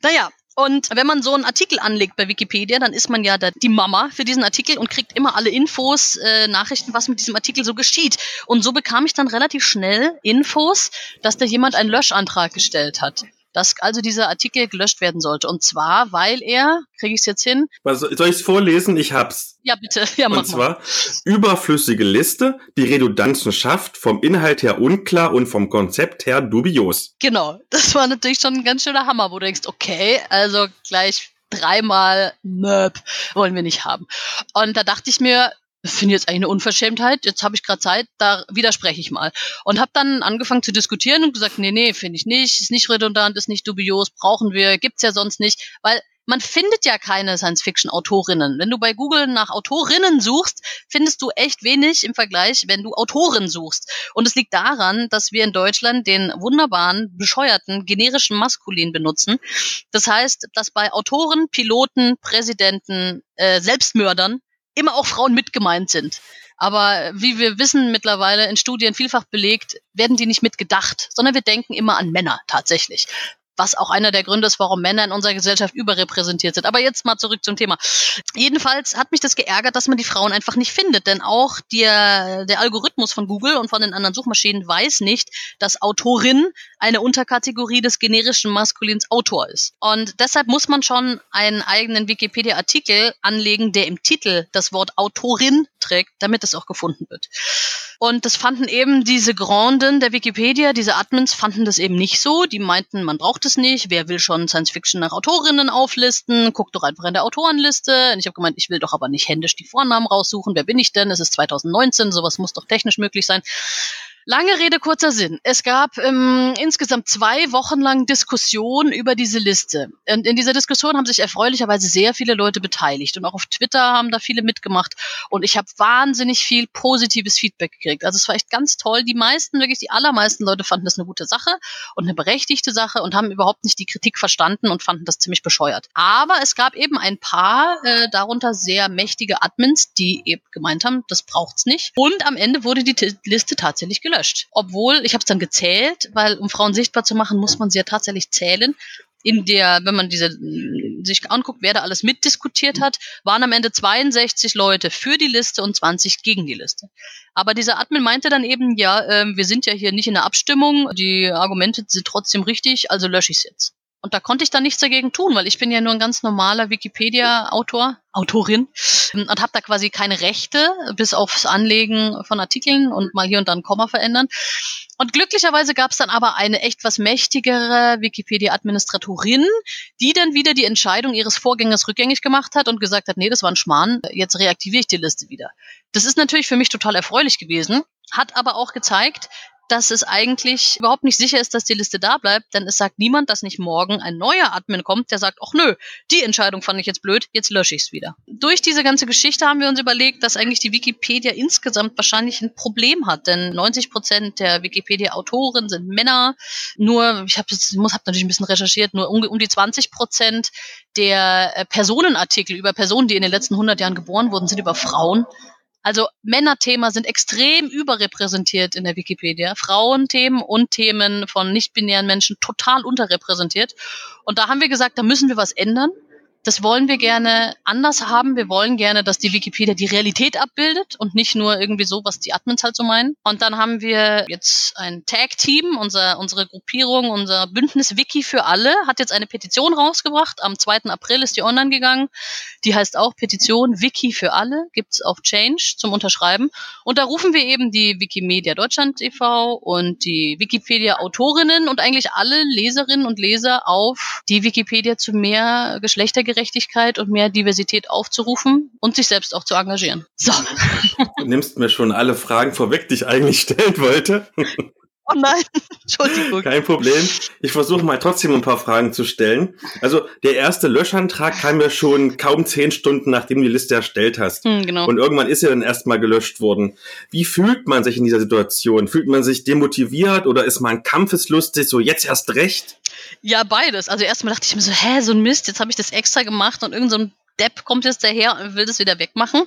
[SPEAKER 2] Naja, und wenn man so einen Artikel anlegt bei Wikipedia, dann ist man ja die Mama für diesen Artikel und kriegt immer alle Infos, äh, Nachrichten, was mit diesem Artikel so geschieht. Und so bekam ich dann relativ schnell Infos, dass da jemand einen Löschantrag gestellt hat dass also dieser Artikel gelöscht werden sollte. Und zwar, weil er, kriege ich es jetzt hin?
[SPEAKER 1] Was, soll ich es vorlesen? Ich hab's.
[SPEAKER 2] Ja, bitte. Ja,
[SPEAKER 1] mach Und zwar mal. überflüssige Liste, die Redundanzen schafft, vom Inhalt her unklar und vom Konzept her dubios.
[SPEAKER 2] Genau. Das war natürlich schon ein ganz schöner Hammer, wo du denkst, okay, also gleich dreimal Möb wollen wir nicht haben. Und da dachte ich mir, finde jetzt eigentlich eine Unverschämtheit. Jetzt habe ich gerade Zeit, da widerspreche ich mal. Und habe dann angefangen zu diskutieren und gesagt, nee, nee, finde ich nicht, ist nicht redundant, ist nicht dubios, brauchen wir, gibt's ja sonst nicht, weil man findet ja keine Science-Fiction-Autorinnen. Wenn du bei Google nach Autorinnen suchst, findest du echt wenig im Vergleich, wenn du Autoren suchst. Und es liegt daran, dass wir in Deutschland den wunderbaren, bescheuerten, generischen Maskulin benutzen. Das heißt, dass bei Autoren, Piloten, Präsidenten, äh, Selbstmördern immer auch Frauen mit gemeint sind. Aber wie wir wissen mittlerweile in Studien vielfach belegt, werden die nicht mitgedacht, sondern wir denken immer an Männer tatsächlich was auch einer der Gründe ist, warum Männer in unserer Gesellschaft überrepräsentiert sind. Aber jetzt mal zurück zum Thema. Jedenfalls hat mich das geärgert, dass man die Frauen einfach nicht findet, denn auch der, der Algorithmus von Google und von den anderen Suchmaschinen weiß nicht, dass Autorin eine Unterkategorie des generischen Maskulins Autor ist. Und deshalb muss man schon einen eigenen Wikipedia-Artikel anlegen, der im Titel das Wort Autorin trägt, damit es auch gefunden wird. Und das fanden eben diese Granden der Wikipedia, diese Admins fanden das eben nicht so. Die meinten, man braucht es nicht. Wer will schon Science Fiction nach Autorinnen auflisten? Guckt doch einfach in der Autorenliste. Und ich habe gemeint, ich will doch aber nicht händisch die Vornamen raussuchen. Wer bin ich denn? Es ist 2019, sowas muss doch technisch möglich sein. Lange Rede, kurzer Sinn. Es gab ähm, insgesamt zwei Wochen lang Diskussionen über diese Liste. Und in dieser Diskussion haben sich erfreulicherweise sehr viele Leute beteiligt. Und auch auf Twitter haben da viele mitgemacht. Und ich habe wahnsinnig viel positives Feedback gekriegt. Also es war echt ganz toll. Die meisten, wirklich die allermeisten Leute fanden das eine gute Sache und eine berechtigte Sache und haben überhaupt nicht die Kritik verstanden und fanden das ziemlich bescheuert. Aber es gab eben ein paar, äh, darunter sehr mächtige Admins, die eben gemeint haben, das braucht's nicht. Und am Ende wurde die T Liste tatsächlich gelöscht. Obwohl, ich habe es dann gezählt, weil um Frauen sichtbar zu machen, muss man sie ja tatsächlich zählen. In der, wenn man diese sich anguckt, wer da alles mitdiskutiert hat, waren am Ende 62 Leute für die Liste und 20 gegen die Liste. Aber dieser Admin meinte dann eben, ja, äh, wir sind ja hier nicht in der Abstimmung, die Argumente sind trotzdem richtig, also lösche ich es jetzt. Und da konnte ich dann nichts dagegen tun, weil ich bin ja nur ein ganz normaler Wikipedia-Autor, Autorin und habe da quasi keine Rechte, bis aufs Anlegen von Artikeln und mal hier und dann Komma verändern. Und glücklicherweise gab es dann aber eine echt was mächtigere Wikipedia-Administratorin, die dann wieder die Entscheidung ihres Vorgängers rückgängig gemacht hat und gesagt hat, nee, das war ein Schmarrn, jetzt reaktiviere ich die Liste wieder. Das ist natürlich für mich total erfreulich gewesen, hat aber auch gezeigt, dass es eigentlich überhaupt nicht sicher ist, dass die Liste da bleibt, denn es sagt niemand, dass nicht morgen ein neuer Admin kommt, der sagt, ach nö, die Entscheidung fand ich jetzt blöd, jetzt lösche ich es wieder. Durch diese ganze Geschichte haben wir uns überlegt, dass eigentlich die Wikipedia insgesamt wahrscheinlich ein Problem hat, denn 90 Prozent der Wikipedia-Autoren sind Männer, nur, ich habe hab natürlich ein bisschen recherchiert, nur um, um die 20 Prozent der äh, Personenartikel über Personen, die in den letzten 100 Jahren geboren wurden, sind über Frauen. Also Männerthema sind extrem überrepräsentiert in der Wikipedia. Frauenthemen und Themen von nicht-binären Menschen total unterrepräsentiert. Und da haben wir gesagt, da müssen wir was ändern das wollen wir gerne anders haben. Wir wollen gerne, dass die Wikipedia die Realität abbildet und nicht nur irgendwie so, was die Admins halt so meinen. Und dann haben wir jetzt ein Tag-Team, unser, unsere Gruppierung, unser Bündnis Wiki für alle hat jetzt eine Petition rausgebracht. Am 2. April ist die online gegangen. Die heißt auch Petition Wiki für alle, gibt's auf Change zum Unterschreiben. Und da rufen wir eben die Wikimedia Deutschland e.V. und die Wikipedia-Autorinnen und eigentlich alle Leserinnen und Leser auf, die Wikipedia zu mehr Geschlechter Gerechtigkeit und mehr Diversität aufzurufen und sich selbst auch zu engagieren. So.
[SPEAKER 1] Du nimmst mir schon alle Fragen vorweg, die ich eigentlich stellen wollte.
[SPEAKER 2] Oh nein, Entschuldigung.
[SPEAKER 1] Kein Problem. Ich versuche mal trotzdem ein paar Fragen zu stellen. Also der erste Löschantrag kam ja schon kaum zehn Stunden, nachdem du die Liste erstellt hast.
[SPEAKER 2] Hm, genau.
[SPEAKER 1] Und irgendwann ist ja dann erstmal gelöscht worden. Wie fühlt man sich in dieser Situation? Fühlt man sich demotiviert oder ist man kampfeslustig, so jetzt erst recht?
[SPEAKER 2] Ja, beides. Also erstmal dachte ich mir so, hä, so ein Mist, jetzt habe ich das extra gemacht und irgend so ein Depp kommt jetzt daher und will das wieder wegmachen.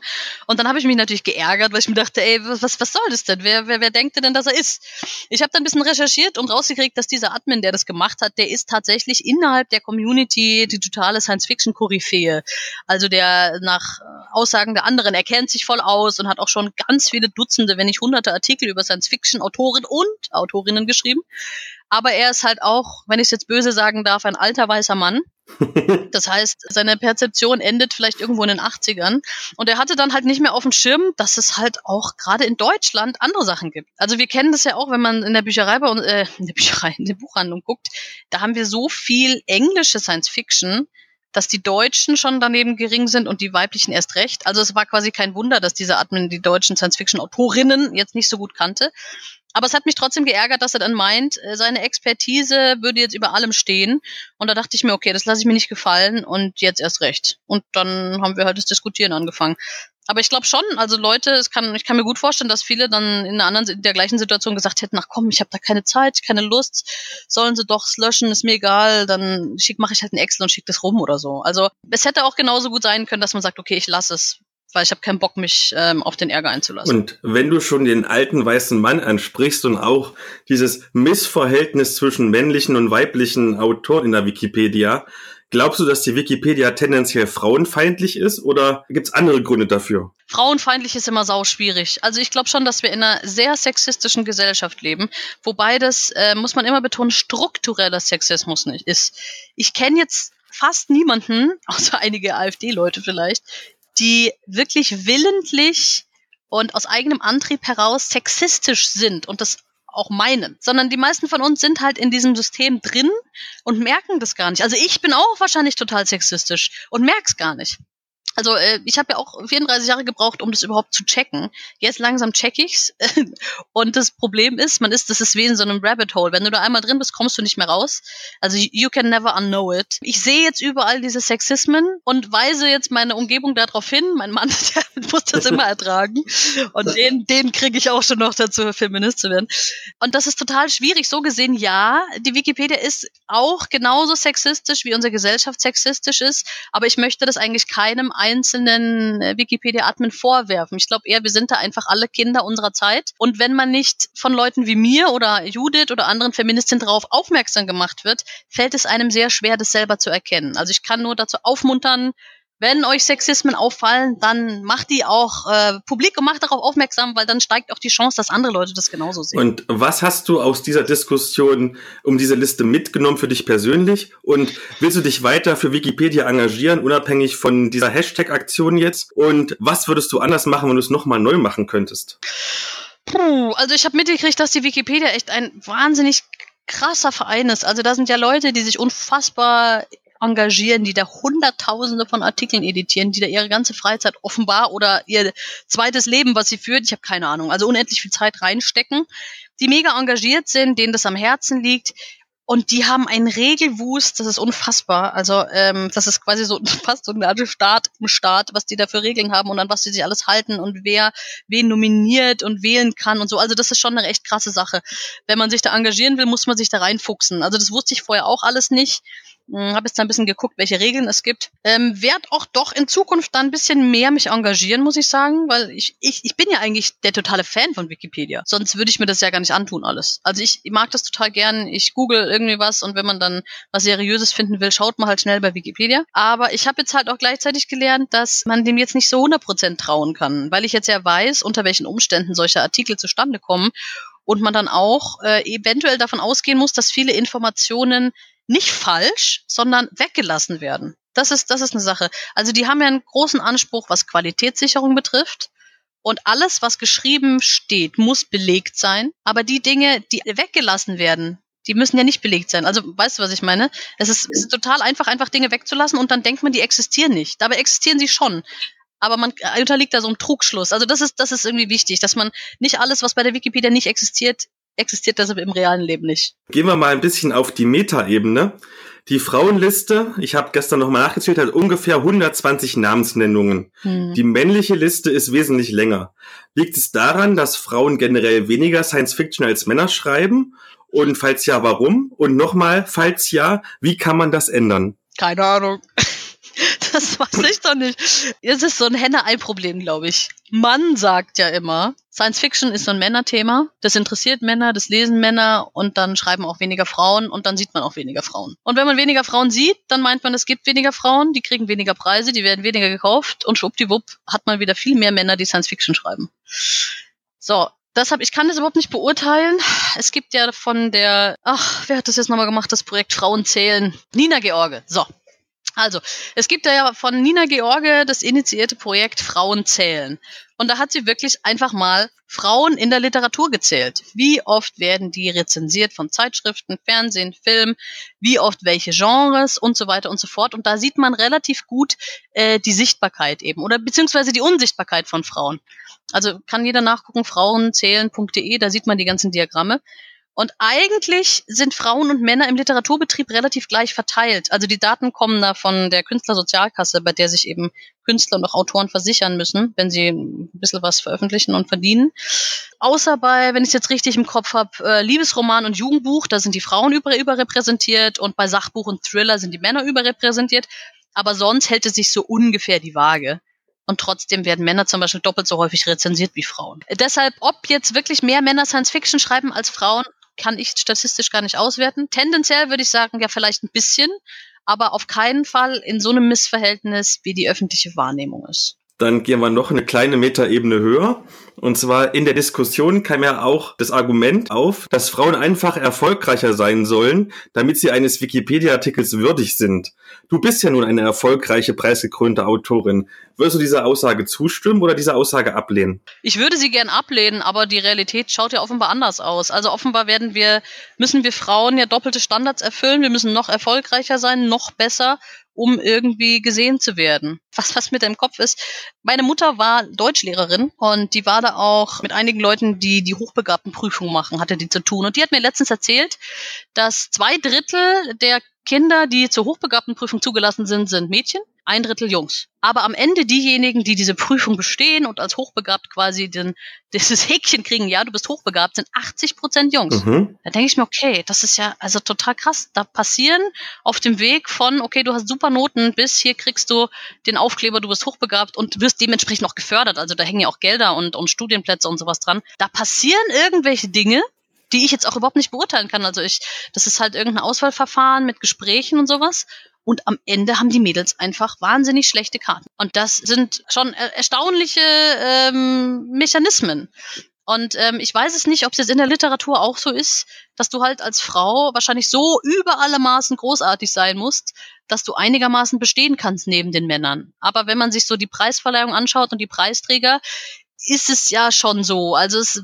[SPEAKER 2] Und dann habe ich mich natürlich geärgert, weil ich mir dachte, ey, was, was soll das denn? Wer, wer, wer denkt denn, dass er ist? Ich habe dann ein bisschen recherchiert und rausgekriegt, dass dieser Admin, der das gemacht hat, der ist tatsächlich innerhalb der Community die totale Science-Fiction-Koryphäe. Also der nach Aussagen der anderen, er kennt sich voll aus und hat auch schon ganz viele Dutzende, wenn nicht hunderte Artikel über Science-Fiction-Autoren und Autorinnen geschrieben. Aber er ist halt auch, wenn ich es jetzt böse sagen darf, ein alter weißer Mann. Das heißt, seine Perzeption endet vielleicht irgendwo in den 80ern. Und er hatte dann halt nicht mehr auf dem Schirm, dass es halt auch gerade in Deutschland andere Sachen gibt. Also wir kennen das ja auch, wenn man in der Bücherei bei uns, äh, in der Bücherei, in der Buchhandlung guckt, da haben wir so viel englische Science Fiction, dass die Deutschen schon daneben gering sind und die weiblichen erst recht. Also es war quasi kein Wunder, dass dieser Admin die deutschen Science-Fiction-Autorinnen jetzt nicht so gut kannte. Aber es hat mich trotzdem geärgert, dass er dann meint, äh, seine Expertise würde jetzt über allem stehen. Und da dachte ich mir, okay, das lasse ich mir nicht gefallen und jetzt erst recht. Und dann haben wir halt das Diskutieren angefangen. Aber ich glaube schon, also Leute, es kann, ich kann mir gut vorstellen, dass viele dann in einer anderen, in der gleichen Situation gesagt hätten, ach komm, ich habe da keine Zeit, keine Lust, sollen sie doch löschen, ist mir egal, dann schick, mache ich halt ein Excel und schick das rum oder so. Also es hätte auch genauso gut sein können, dass man sagt, okay, ich lasse es weil ich habe keinen Bock, mich ähm, auf den Ärger einzulassen.
[SPEAKER 1] Und wenn du schon den alten weißen Mann ansprichst und auch dieses Missverhältnis zwischen männlichen und weiblichen Autoren in der Wikipedia, glaubst du, dass die Wikipedia tendenziell frauenfeindlich ist oder gibt es andere Gründe dafür?
[SPEAKER 2] Frauenfeindlich ist immer sau schwierig. Also ich glaube schon, dass wir in einer sehr sexistischen Gesellschaft leben, wobei das, äh, muss man immer betonen, struktureller Sexismus nicht ist. Ich kenne jetzt fast niemanden, außer einige AfD-Leute vielleicht, die wirklich willentlich und aus eigenem Antrieb heraus sexistisch sind und das auch meinen, sondern die meisten von uns sind halt in diesem System drin und merken das gar nicht. Also ich bin auch wahrscheinlich total sexistisch und merk's gar nicht. Also äh, ich habe ja auch 34 Jahre gebraucht, um das überhaupt zu checken. Jetzt langsam check ich's. und das Problem ist, man ist, das ist wie in so einem Rabbit Hole. Wenn du da einmal drin bist, kommst du nicht mehr raus. Also you can never unknow it. Ich sehe jetzt überall diese Sexismen und weise jetzt meine Umgebung darauf hin. Mein Mann, der muss das immer ertragen. Und den, den kriege ich auch schon noch dazu, Feminist zu werden. Und das ist total schwierig. So gesehen, ja, die Wikipedia ist auch genauso sexistisch, wie unsere Gesellschaft sexistisch ist. Aber ich möchte das eigentlich keinem einzelnen äh, Wikipedia-Admin vorwerfen. Ich glaube eher, wir sind da einfach alle Kinder unserer Zeit. Und wenn man nicht von Leuten wie mir oder Judith oder anderen Feministinnen darauf aufmerksam gemacht wird, fällt es einem sehr schwer, das selber zu erkennen. Also ich kann nur dazu aufmuntern, wenn euch Sexismen auffallen, dann macht die auch äh, publik und macht darauf aufmerksam, weil dann steigt auch die Chance, dass andere Leute das genauso sehen.
[SPEAKER 1] Und was hast du aus dieser Diskussion um diese Liste mitgenommen für dich persönlich? Und willst du dich weiter für Wikipedia engagieren, unabhängig von dieser Hashtag-Aktion jetzt? Und was würdest du anders machen, wenn du es nochmal neu machen könntest?
[SPEAKER 2] Puh, also ich habe mitgekriegt, dass die Wikipedia echt ein wahnsinnig krasser Verein ist. Also da sind ja Leute, die sich unfassbar engagieren, die da Hunderttausende von Artikeln editieren, die da ihre ganze Freizeit offenbar oder ihr zweites Leben, was sie führt, ich habe keine Ahnung, also unendlich viel Zeit reinstecken, die mega engagiert sind, denen das am Herzen liegt. Und die haben einen Regelwust, das ist unfassbar. Also ähm, das ist quasi so fast so ein Staat im Staat, was die da für Regeln haben und an was sie sich alles halten und wer wen nominiert und wählen kann und so. Also das ist schon eine echt krasse Sache. Wenn man sich da engagieren will, muss man sich da reinfuchsen. Also das wusste ich vorher auch alles nicht. Hm, habe jetzt da ein bisschen geguckt, welche Regeln es gibt. Ähm, werd auch doch in Zukunft dann ein bisschen mehr mich engagieren, muss ich sagen, weil ich, ich, ich bin ja eigentlich der totale Fan von Wikipedia. Sonst würde ich mir das ja gar nicht antun alles. Also ich, ich mag das total gern. Ich google irgendwie was und wenn man dann was Seriöses finden will, schaut man halt schnell bei Wikipedia. Aber ich habe jetzt halt auch gleichzeitig gelernt, dass man dem jetzt nicht so 100% trauen kann, weil ich jetzt ja weiß, unter welchen Umständen solche Artikel zustande kommen und man dann auch äh, eventuell davon ausgehen muss, dass viele Informationen nicht falsch, sondern weggelassen werden. Das ist, das ist eine Sache. Also die haben ja einen großen Anspruch, was Qualitätssicherung betrifft. Und alles, was geschrieben steht, muss belegt sein. Aber die Dinge, die weggelassen werden, die müssen ja nicht belegt sein. Also weißt du, was ich meine? Es ist, es ist total einfach, einfach Dinge wegzulassen und dann denkt man, die existieren nicht. Dabei existieren sie schon. Aber man unterliegt da so einem Trugschluss. Also das ist, das ist irgendwie wichtig, dass man nicht alles, was bei der Wikipedia nicht existiert, existiert das aber im realen Leben nicht.
[SPEAKER 1] Gehen wir mal ein bisschen auf die Metaebene. Die Frauenliste, ich habe gestern nochmal nachgezählt, hat ungefähr 120 Namensnennungen. Hm. Die männliche Liste ist wesentlich länger. Liegt es daran, dass Frauen generell weniger Science Fiction als Männer schreiben? Und falls ja, warum? Und nochmal, falls ja, wie kann man das ändern?
[SPEAKER 2] Keine Ahnung. Das weiß ich doch nicht. Es ist so ein Henne-Ei-Problem, glaube ich. Mann sagt ja immer, Science Fiction ist so ein Männerthema. Das interessiert Männer, das lesen Männer und dann schreiben auch weniger Frauen und dann sieht man auch weniger Frauen. Und wenn man weniger Frauen sieht, dann meint man, es gibt weniger Frauen, die kriegen weniger Preise, die werden weniger gekauft und schwuppdiwupp hat man wieder viel mehr Männer, die Science Fiction schreiben. So, Deshalb, ich kann das überhaupt nicht beurteilen. Es gibt ja von der, ach, wer hat das jetzt nochmal gemacht, das Projekt Frauen zählen? Nina George. So, also, es gibt ja von Nina George das initiierte Projekt Frauen zählen. Und da hat sie wirklich einfach mal Frauen in der Literatur gezählt. Wie oft werden die rezensiert von Zeitschriften, Fernsehen, Film, wie oft welche Genres und so weiter und so fort. Und da sieht man relativ gut äh, die Sichtbarkeit eben oder beziehungsweise die Unsichtbarkeit von Frauen. Also kann jeder nachgucken, frauenzählen.de, da sieht man die ganzen Diagramme. Und eigentlich sind Frauen und Männer im Literaturbetrieb relativ gleich verteilt. Also die Daten kommen da von der Künstlersozialkasse, bei der sich eben Künstler und auch Autoren versichern müssen, wenn sie ein bisschen was veröffentlichen und verdienen. Außer bei, wenn ich es jetzt richtig im Kopf habe, äh, Liebesroman und Jugendbuch, da sind die Frauen über, überrepräsentiert und bei Sachbuch und Thriller sind die Männer überrepräsentiert. Aber sonst hält es sich so ungefähr die Waage. Und trotzdem werden Männer zum Beispiel doppelt so häufig rezensiert wie Frauen. Deshalb, ob jetzt wirklich mehr Männer Science Fiction schreiben als Frauen, kann ich statistisch gar nicht auswerten. Tendenziell würde ich sagen, ja, vielleicht ein bisschen, aber auf keinen Fall in so einem Missverhältnis, wie die öffentliche Wahrnehmung ist.
[SPEAKER 1] Dann gehen wir noch eine kleine Metaebene höher. Und zwar in der Diskussion kam ja auch das Argument auf, dass Frauen einfach erfolgreicher sein sollen, damit sie eines Wikipedia-Artikels würdig sind. Du bist ja nun eine erfolgreiche, preisgekrönte Autorin. Würdest du dieser Aussage zustimmen oder diese Aussage ablehnen?
[SPEAKER 2] Ich würde sie gern ablehnen, aber die Realität schaut ja offenbar anders aus. Also offenbar werden wir, müssen wir Frauen ja doppelte Standards erfüllen. Wir müssen noch erfolgreicher sein, noch besser um irgendwie gesehen zu werden. Was, was mit deinem Kopf ist. Meine Mutter war Deutschlehrerin und die war da auch mit einigen Leuten, die die Hochbegabtenprüfung machen, hatte die zu tun. Und die hat mir letztens erzählt, dass zwei Drittel der Kinder, die zur Hochbegabtenprüfung zugelassen sind, sind Mädchen, ein Drittel Jungs. Aber am Ende diejenigen, die diese Prüfung bestehen und als hochbegabt quasi den, dieses Häkchen kriegen, ja, du bist hochbegabt, sind 80 Prozent Jungs. Mhm. Da denke ich mir, okay, das ist ja also total krass. Da passieren auf dem Weg von, okay, du hast super Noten, bis hier kriegst du den Aufkleber, du bist hochbegabt und wirst dementsprechend auch gefördert. Also da hängen ja auch Gelder und, und Studienplätze und sowas dran. Da passieren irgendwelche Dinge, die ich jetzt auch überhaupt nicht beurteilen kann. Also ich, das ist halt irgendein Auswahlverfahren mit Gesprächen und sowas. Und am Ende haben die Mädels einfach wahnsinnig schlechte Karten. Und das sind schon erstaunliche ähm, Mechanismen. Und ähm, ich weiß es nicht, ob es jetzt in der Literatur auch so ist, dass du halt als Frau wahrscheinlich so über alle Maßen großartig sein musst, dass du einigermaßen bestehen kannst neben den Männern. Aber wenn man sich so die Preisverleihung anschaut und die Preisträger, ist es ja schon so. Also es,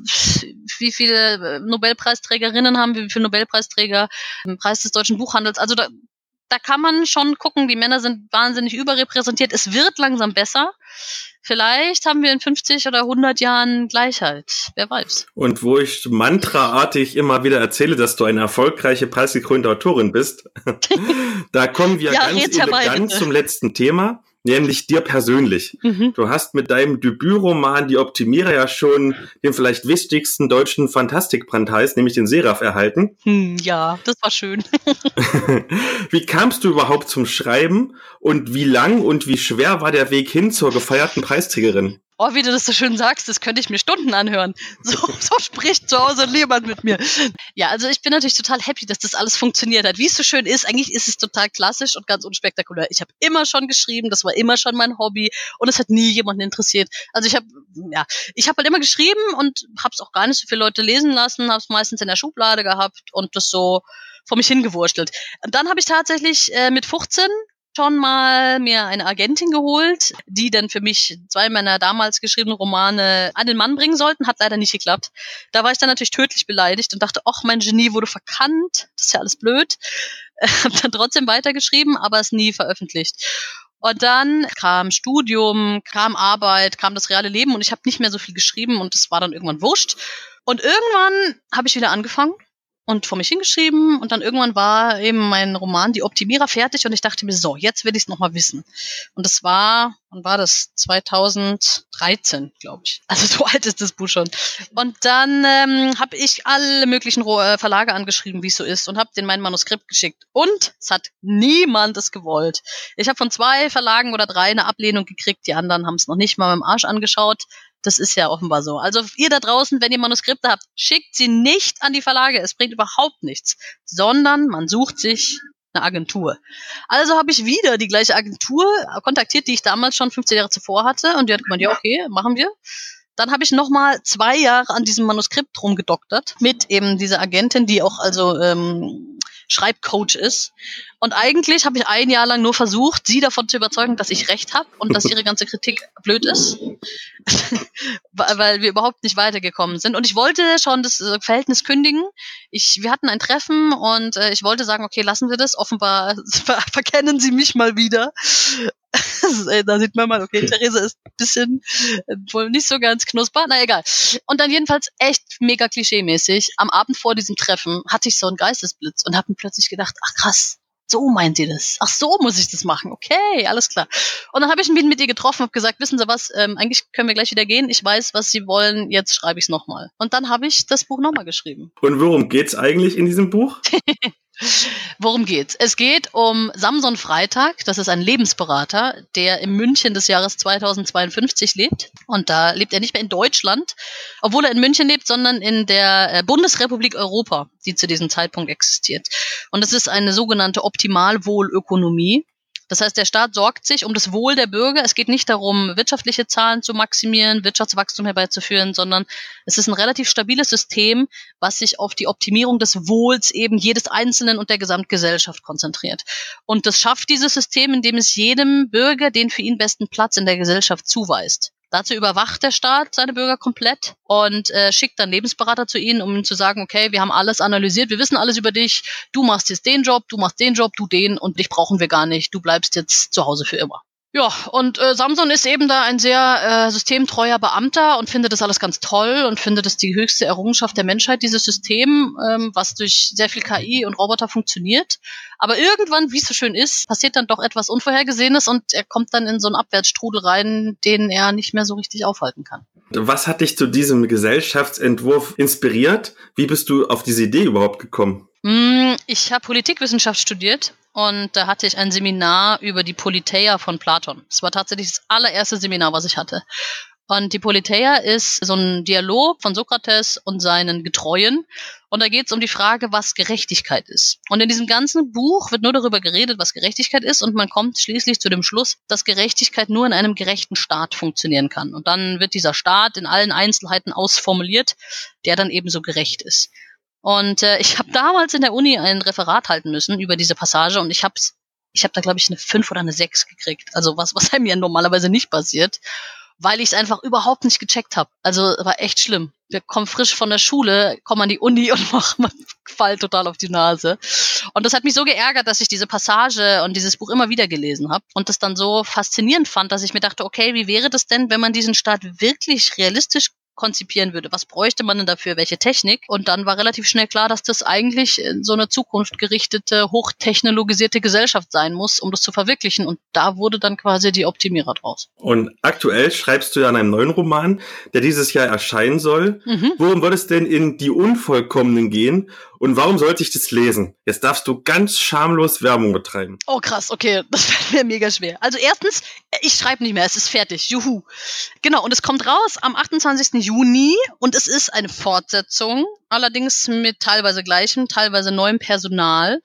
[SPEAKER 2] wie viele äh, Nobelpreisträgerinnen haben wir, wie viele Nobelpreisträger im Preis des deutschen Buchhandels. Also da, da kann man schon gucken, die Männer sind wahnsinnig überrepräsentiert. Es wird langsam besser. Vielleicht haben wir in 50 oder 100 Jahren Gleichheit. Wer weiß.
[SPEAKER 1] Und wo ich mantraartig immer wieder erzähle, dass du eine erfolgreiche, preisgekrönte Autorin bist, da kommen wir ja, ganz elegant zum letzten Thema nämlich dir persönlich. Mhm. Du hast mit deinem Debütroman Die Optimierer ja schon den vielleicht wichtigsten deutschen Fantastikbrandpreis, nämlich den Seraph, erhalten.
[SPEAKER 2] Hm, ja, das war schön.
[SPEAKER 1] wie kamst du überhaupt zum Schreiben und wie lang und wie schwer war der Weg hin zur gefeierten Preisträgerin?
[SPEAKER 2] Oh, wie du das so schön sagst, das könnte ich mir Stunden anhören. So, so spricht zu Hause niemand mit mir. Ja, also ich bin natürlich total happy, dass das alles funktioniert hat. Wie es so schön ist, eigentlich ist es total klassisch und ganz unspektakulär. Ich habe immer schon geschrieben, das war immer schon mein Hobby und es hat nie jemanden interessiert. Also ich habe, ja, ich habe halt immer geschrieben und habe es auch gar nicht so viele Leute lesen lassen, habe es meistens in der Schublade gehabt und das so vor mich hingewurstelt. Und dann habe ich tatsächlich äh, mit 15 schon mal mir eine Agentin geholt, die dann für mich zwei meiner damals geschriebenen Romane an den Mann bringen sollten. Hat leider nicht geklappt. Da war ich dann natürlich tödlich beleidigt und dachte, ach, mein Genie wurde verkannt. Das ist ja alles blöd. Hab dann trotzdem weitergeschrieben, aber es nie veröffentlicht. Und dann kam Studium, kam Arbeit, kam das reale Leben und ich habe nicht mehr so viel geschrieben und es war dann irgendwann wurscht. Und irgendwann habe ich wieder angefangen und vor mich hingeschrieben und dann irgendwann war eben mein Roman Die Optimierer fertig und ich dachte mir so, jetzt will ich es nochmal wissen. Und das war, wann war das? 2013, glaube ich. Also so alt ist das Buch schon. Und dann ähm, habe ich alle möglichen äh, Verlage angeschrieben, wie es so ist und habe denen mein Manuskript geschickt. Und es hat niemand es gewollt. Ich habe von zwei Verlagen oder drei eine Ablehnung gekriegt, die anderen haben es noch nicht mal mit dem Arsch angeschaut. Das ist ja offenbar so. Also ihr da draußen, wenn ihr Manuskripte habt, schickt sie nicht an die Verlage. Es bringt überhaupt nichts, sondern man sucht sich eine Agentur. Also habe ich wieder die gleiche Agentur kontaktiert, die ich damals schon 15 Jahre zuvor hatte. Und die hat gemeint, ja, okay, machen wir. Dann habe ich noch mal zwei Jahre an diesem Manuskript rumgedoktert mit eben dieser Agentin, die auch also ähm, Schreibcoach ist. Und eigentlich habe ich ein Jahr lang nur versucht, sie davon zu überzeugen, dass ich recht habe und dass ihre ganze Kritik blöd ist, weil wir überhaupt nicht weitergekommen sind. Und ich wollte schon das äh, Verhältnis kündigen. Ich, wir hatten ein Treffen und äh, ich wollte sagen, okay, lassen wir das. Offenbar ver verkennen sie mich mal wieder. da sieht man mal, okay, Therese ist ein bisschen äh, wohl nicht so ganz knusper, na egal. Und dann jedenfalls echt mega klischeemäßig. Am Abend vor diesem Treffen hatte ich so einen Geistesblitz und habe mir plötzlich gedacht, ach krass, so meint ihr das. Ach so muss ich das machen. Okay, alles klar. Und dann habe ich mich mit ihr getroffen und gesagt, wissen Sie was, ähm, eigentlich können wir gleich wieder gehen. Ich weiß, was Sie wollen, jetzt schreibe ich es nochmal. Und dann habe ich das Buch nochmal geschrieben.
[SPEAKER 1] Und worum geht's eigentlich in diesem Buch?
[SPEAKER 2] Worum geht's? Es geht um Samson Freitag. Das ist ein Lebensberater, der im München des Jahres 2052 lebt. Und da lebt er nicht mehr in Deutschland, obwohl er in München lebt, sondern in der äh, Bundesrepublik Europa, die zu diesem Zeitpunkt existiert. Und es ist eine sogenannte Optimalwohlökonomie. Das heißt, der Staat sorgt sich um das Wohl der Bürger. Es geht nicht darum, wirtschaftliche Zahlen zu maximieren, Wirtschaftswachstum herbeizuführen, sondern es ist ein relativ stabiles System, was sich auf die Optimierung des Wohls eben jedes Einzelnen und der Gesamtgesellschaft konzentriert. Und das schafft dieses System, indem es jedem Bürger den für ihn besten Platz in der Gesellschaft zuweist. Dazu überwacht der Staat seine Bürger komplett und äh, schickt dann Lebensberater zu ihnen, um ihnen zu sagen, okay, wir haben alles analysiert, wir wissen alles über dich, du machst jetzt den Job, du machst den Job, du den und dich brauchen wir gar nicht, du bleibst jetzt zu Hause für immer. Ja, und äh, Samson ist eben da ein sehr äh, systemtreuer Beamter und findet das alles ganz toll und findet es die höchste Errungenschaft der Menschheit, dieses System, ähm, was durch sehr viel KI und Roboter funktioniert. Aber irgendwann, wie es so schön ist, passiert dann doch etwas Unvorhergesehenes und er kommt dann in so einen Abwärtsstrudel rein, den er nicht mehr so richtig aufhalten kann.
[SPEAKER 1] Was hat dich zu diesem Gesellschaftsentwurf inspiriert? Wie bist du auf diese Idee überhaupt gekommen?
[SPEAKER 2] Mm, ich habe Politikwissenschaft studiert und da hatte ich ein Seminar über die Politeia von Platon. Es war tatsächlich das allererste Seminar, was ich hatte. Und die Politeia ist so ein Dialog von Sokrates und seinen Getreuen. Und da geht es um die Frage, was Gerechtigkeit ist. Und in diesem ganzen Buch wird nur darüber geredet, was Gerechtigkeit ist. Und man kommt schließlich zu dem Schluss, dass Gerechtigkeit nur in einem gerechten Staat funktionieren kann. Und dann wird dieser Staat in allen Einzelheiten ausformuliert, der dann ebenso gerecht ist. Und äh, ich habe damals in der Uni ein Referat halten müssen über diese Passage und ich habe ich hab da, glaube ich, eine 5 oder eine 6 gekriegt. Also was, was einem ja normalerweise nicht passiert, weil ich es einfach überhaupt nicht gecheckt habe. Also war echt schlimm. Wir kommen frisch von der Schule, kommen an die Uni und machen Fall total auf die Nase. Und das hat mich so geärgert, dass ich diese Passage und dieses Buch immer wieder gelesen habe und das dann so faszinierend fand, dass ich mir dachte, okay, wie wäre das denn, wenn man diesen Staat wirklich realistisch konzipieren würde. Was bräuchte man denn dafür? Welche Technik? Und dann war relativ schnell klar, dass das eigentlich so eine zukunftgerichtete, hochtechnologisierte Gesellschaft sein muss, um das zu verwirklichen. Und da wurde dann quasi die Optimierer draus.
[SPEAKER 1] Und aktuell schreibst du ja an einem neuen Roman, der dieses Jahr erscheinen soll. Mhm. Worum wird es denn in Die Unvollkommenen gehen? Und warum sollte ich das lesen? Jetzt darfst du ganz schamlos Werbung betreiben.
[SPEAKER 2] Oh krass, okay, das fällt mir mega schwer. Also erstens, ich schreibe nicht mehr, es ist fertig. Juhu. Genau, und es kommt raus am 28. Juni und es ist eine Fortsetzung, allerdings mit teilweise gleichem, teilweise neuem Personal.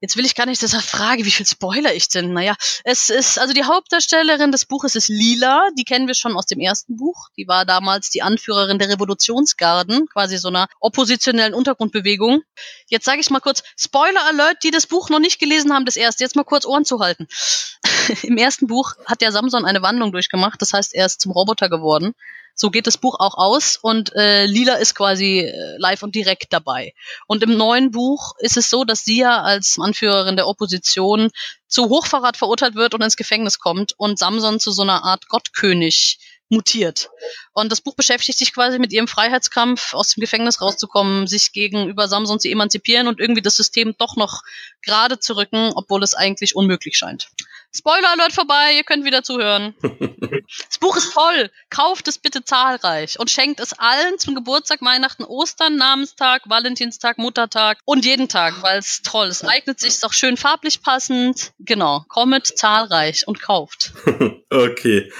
[SPEAKER 2] Jetzt will ich gar nicht deshalb fragen, wie viel Spoiler ich denn? Naja, es ist, also die Hauptdarstellerin des Buches ist Lila, die kennen wir schon aus dem ersten Buch. Die war damals die Anführerin der Revolutionsgarden, quasi so einer oppositionellen Untergrundbewegung. Jetzt sage ich mal kurz, Spoiler Alert, die das Buch noch nicht gelesen haben, das erste, jetzt mal kurz Ohren zu halten. Im ersten Buch hat der Samson eine Wandlung durchgemacht, das heißt, er ist zum Roboter geworden. So geht das Buch auch aus und äh, Lila ist quasi äh, live und direkt dabei. Und im neuen Buch ist es so, dass sie ja als Anführerin der Opposition zu Hochverrat verurteilt wird und ins Gefängnis kommt und Samson zu so einer Art Gottkönig mutiert. Und das Buch beschäftigt sich quasi mit ihrem Freiheitskampf, aus dem Gefängnis rauszukommen, sich gegenüber Samson zu emanzipieren und irgendwie das System doch noch gerade zu rücken, obwohl es eigentlich unmöglich scheint. Spoiler Alert vorbei, ihr könnt wieder zuhören. das Buch ist toll. Kauft es bitte zahlreich und schenkt es allen zum Geburtstag, Weihnachten, Ostern, Namenstag, Valentinstag, Muttertag und jeden Tag, weil es toll ist. Eignet sich, ist auch schön farblich passend. Genau. Kommet zahlreich und kauft.
[SPEAKER 1] okay.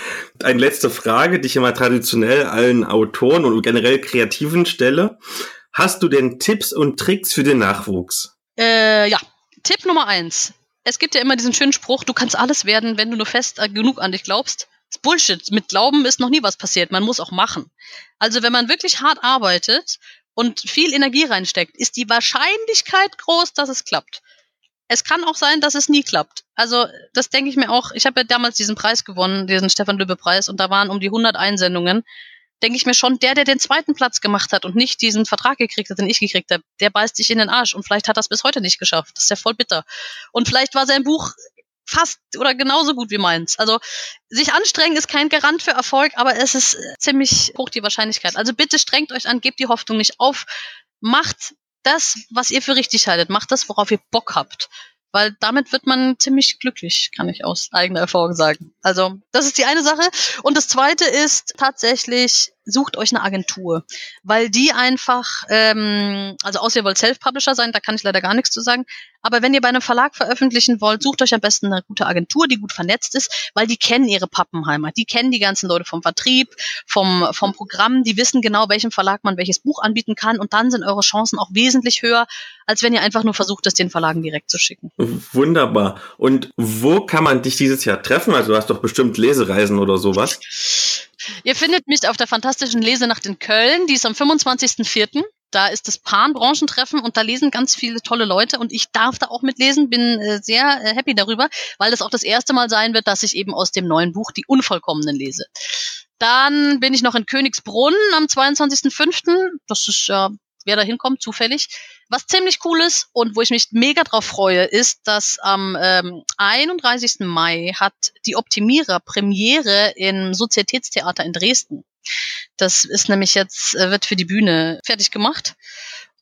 [SPEAKER 1] Eine letzte Frage, die ich immer traditionell allen Autoren und generell Kreativen stelle. Hast du denn Tipps und Tricks für den Nachwuchs?
[SPEAKER 2] Äh, ja. Tipp Nummer eins es gibt ja immer diesen schönen Spruch, du kannst alles werden, wenn du nur fest äh, genug an dich glaubst. Das ist Bullshit. Mit Glauben ist noch nie was passiert. Man muss auch machen. Also wenn man wirklich hart arbeitet und viel Energie reinsteckt, ist die Wahrscheinlichkeit groß, dass es klappt. Es kann auch sein, dass es nie klappt. Also das denke ich mir auch. Ich habe ja damals diesen Preis gewonnen, diesen Stefan Lübbe Preis, und da waren um die 100 Einsendungen denke ich mir schon, der, der den zweiten Platz gemacht hat und nicht diesen Vertrag gekriegt hat, den ich gekriegt habe, der beißt sich in den Arsch und vielleicht hat er es bis heute nicht geschafft. Das ist ja voll bitter. Und vielleicht war sein Buch fast oder genauso gut wie meins. Also sich anstrengen ist kein Garant für Erfolg, aber es ist ziemlich hoch die Wahrscheinlichkeit. Also bitte strengt euch an, gebt die Hoffnung nicht auf, macht das, was ihr für richtig haltet, macht das, worauf ihr Bock habt weil damit wird man ziemlich glücklich, kann ich aus eigener Erfahrung sagen. Also das ist die eine Sache. Und das zweite ist tatsächlich, sucht euch eine Agentur, weil die einfach, ähm, also außer ihr wollt Self-Publisher sein, da kann ich leider gar nichts zu sagen, aber wenn ihr bei einem Verlag veröffentlichen wollt, sucht euch am besten eine gute Agentur, die gut vernetzt ist, weil die kennen ihre Pappenheimer, die kennen die ganzen Leute vom Vertrieb, vom, vom Programm, die wissen genau, welchem Verlag man welches Buch anbieten kann und dann sind eure Chancen auch wesentlich höher, als wenn ihr einfach nur versucht, es den Verlagen direkt zu schicken.
[SPEAKER 1] Wunderbar. Und wo kann man dich dieses Jahr treffen? Also du hast doch bestimmt Lesereisen oder sowas.
[SPEAKER 2] Ihr findet mich auf der fantastischen Lesenacht in Köln, die ist am 25.04. Da ist das Pan-Branchentreffen und da lesen ganz viele tolle Leute und ich darf da auch mitlesen, bin äh, sehr äh, happy darüber, weil das auch das erste Mal sein wird, dass ich eben aus dem neuen Buch Die Unvollkommenen lese. Dann bin ich noch in Königsbrunn am 22.05. Das ist ja, wer da hinkommt, zufällig. Was ziemlich cool ist und wo ich mich mega drauf freue, ist, dass am ähm, 31. Mai hat die Optimierer Premiere im Sozietätstheater in Dresden. Das ist nämlich jetzt, äh, wird für die Bühne fertig gemacht.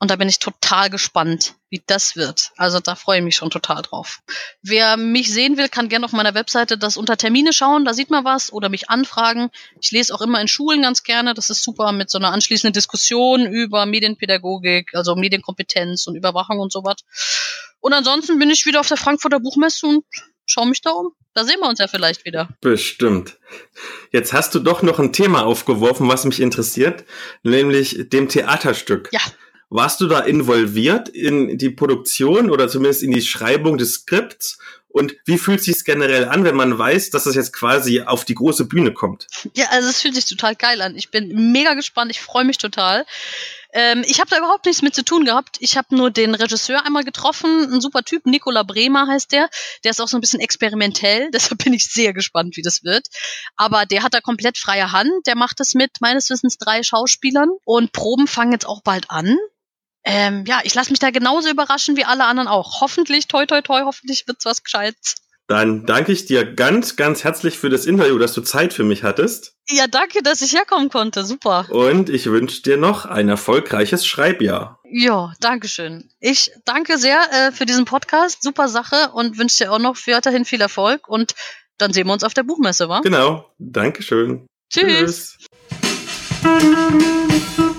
[SPEAKER 2] Und da bin ich total gespannt, wie das wird. Also da freue ich mich schon total drauf. Wer mich sehen will, kann gerne auf meiner Webseite das unter Termine schauen, da sieht man was oder mich anfragen. Ich lese auch immer in Schulen ganz gerne. Das ist super mit so einer anschließenden Diskussion über Medienpädagogik, also Medienkompetenz und Überwachung und sowas. Und ansonsten bin ich wieder auf der Frankfurter Buchmesse und schau mich da um. Da sehen wir uns ja vielleicht wieder.
[SPEAKER 1] Bestimmt. Jetzt hast du doch noch ein Thema aufgeworfen, was mich interessiert, nämlich dem Theaterstück.
[SPEAKER 2] Ja.
[SPEAKER 1] Warst du da involviert in die Produktion oder zumindest in die Schreibung des Skripts? Und wie fühlt sich generell an, wenn man weiß, dass es jetzt quasi auf die große Bühne kommt?
[SPEAKER 2] Ja, also es fühlt sich total geil an. Ich bin mega gespannt. Ich freue mich total. Ähm, ich habe da überhaupt nichts mit zu tun gehabt. Ich habe nur den Regisseur einmal getroffen, ein super Typ, Nicola Bremer heißt der. Der ist auch so ein bisschen experimentell, deshalb bin ich sehr gespannt, wie das wird. Aber der hat da komplett freie Hand. Der macht das mit meines Wissens drei Schauspielern und Proben fangen jetzt auch bald an. Ähm, ja, ich lasse mich da genauso überraschen wie alle anderen auch. Hoffentlich, toi, toi, toi, hoffentlich wird's was Gescheites.
[SPEAKER 1] Dann danke ich dir ganz, ganz herzlich für das Interview, dass du Zeit für mich hattest.
[SPEAKER 2] Ja, danke, dass ich herkommen konnte. Super.
[SPEAKER 1] Und ich wünsche dir noch ein erfolgreiches Schreibjahr.
[SPEAKER 2] Ja, danke schön. Ich danke sehr äh, für diesen Podcast. Super Sache und wünsche dir auch noch weiterhin viel Erfolg. Und dann sehen wir uns auf der Buchmesse, wa?
[SPEAKER 1] Genau. Dankeschön.
[SPEAKER 2] Tschüss. Tschüss.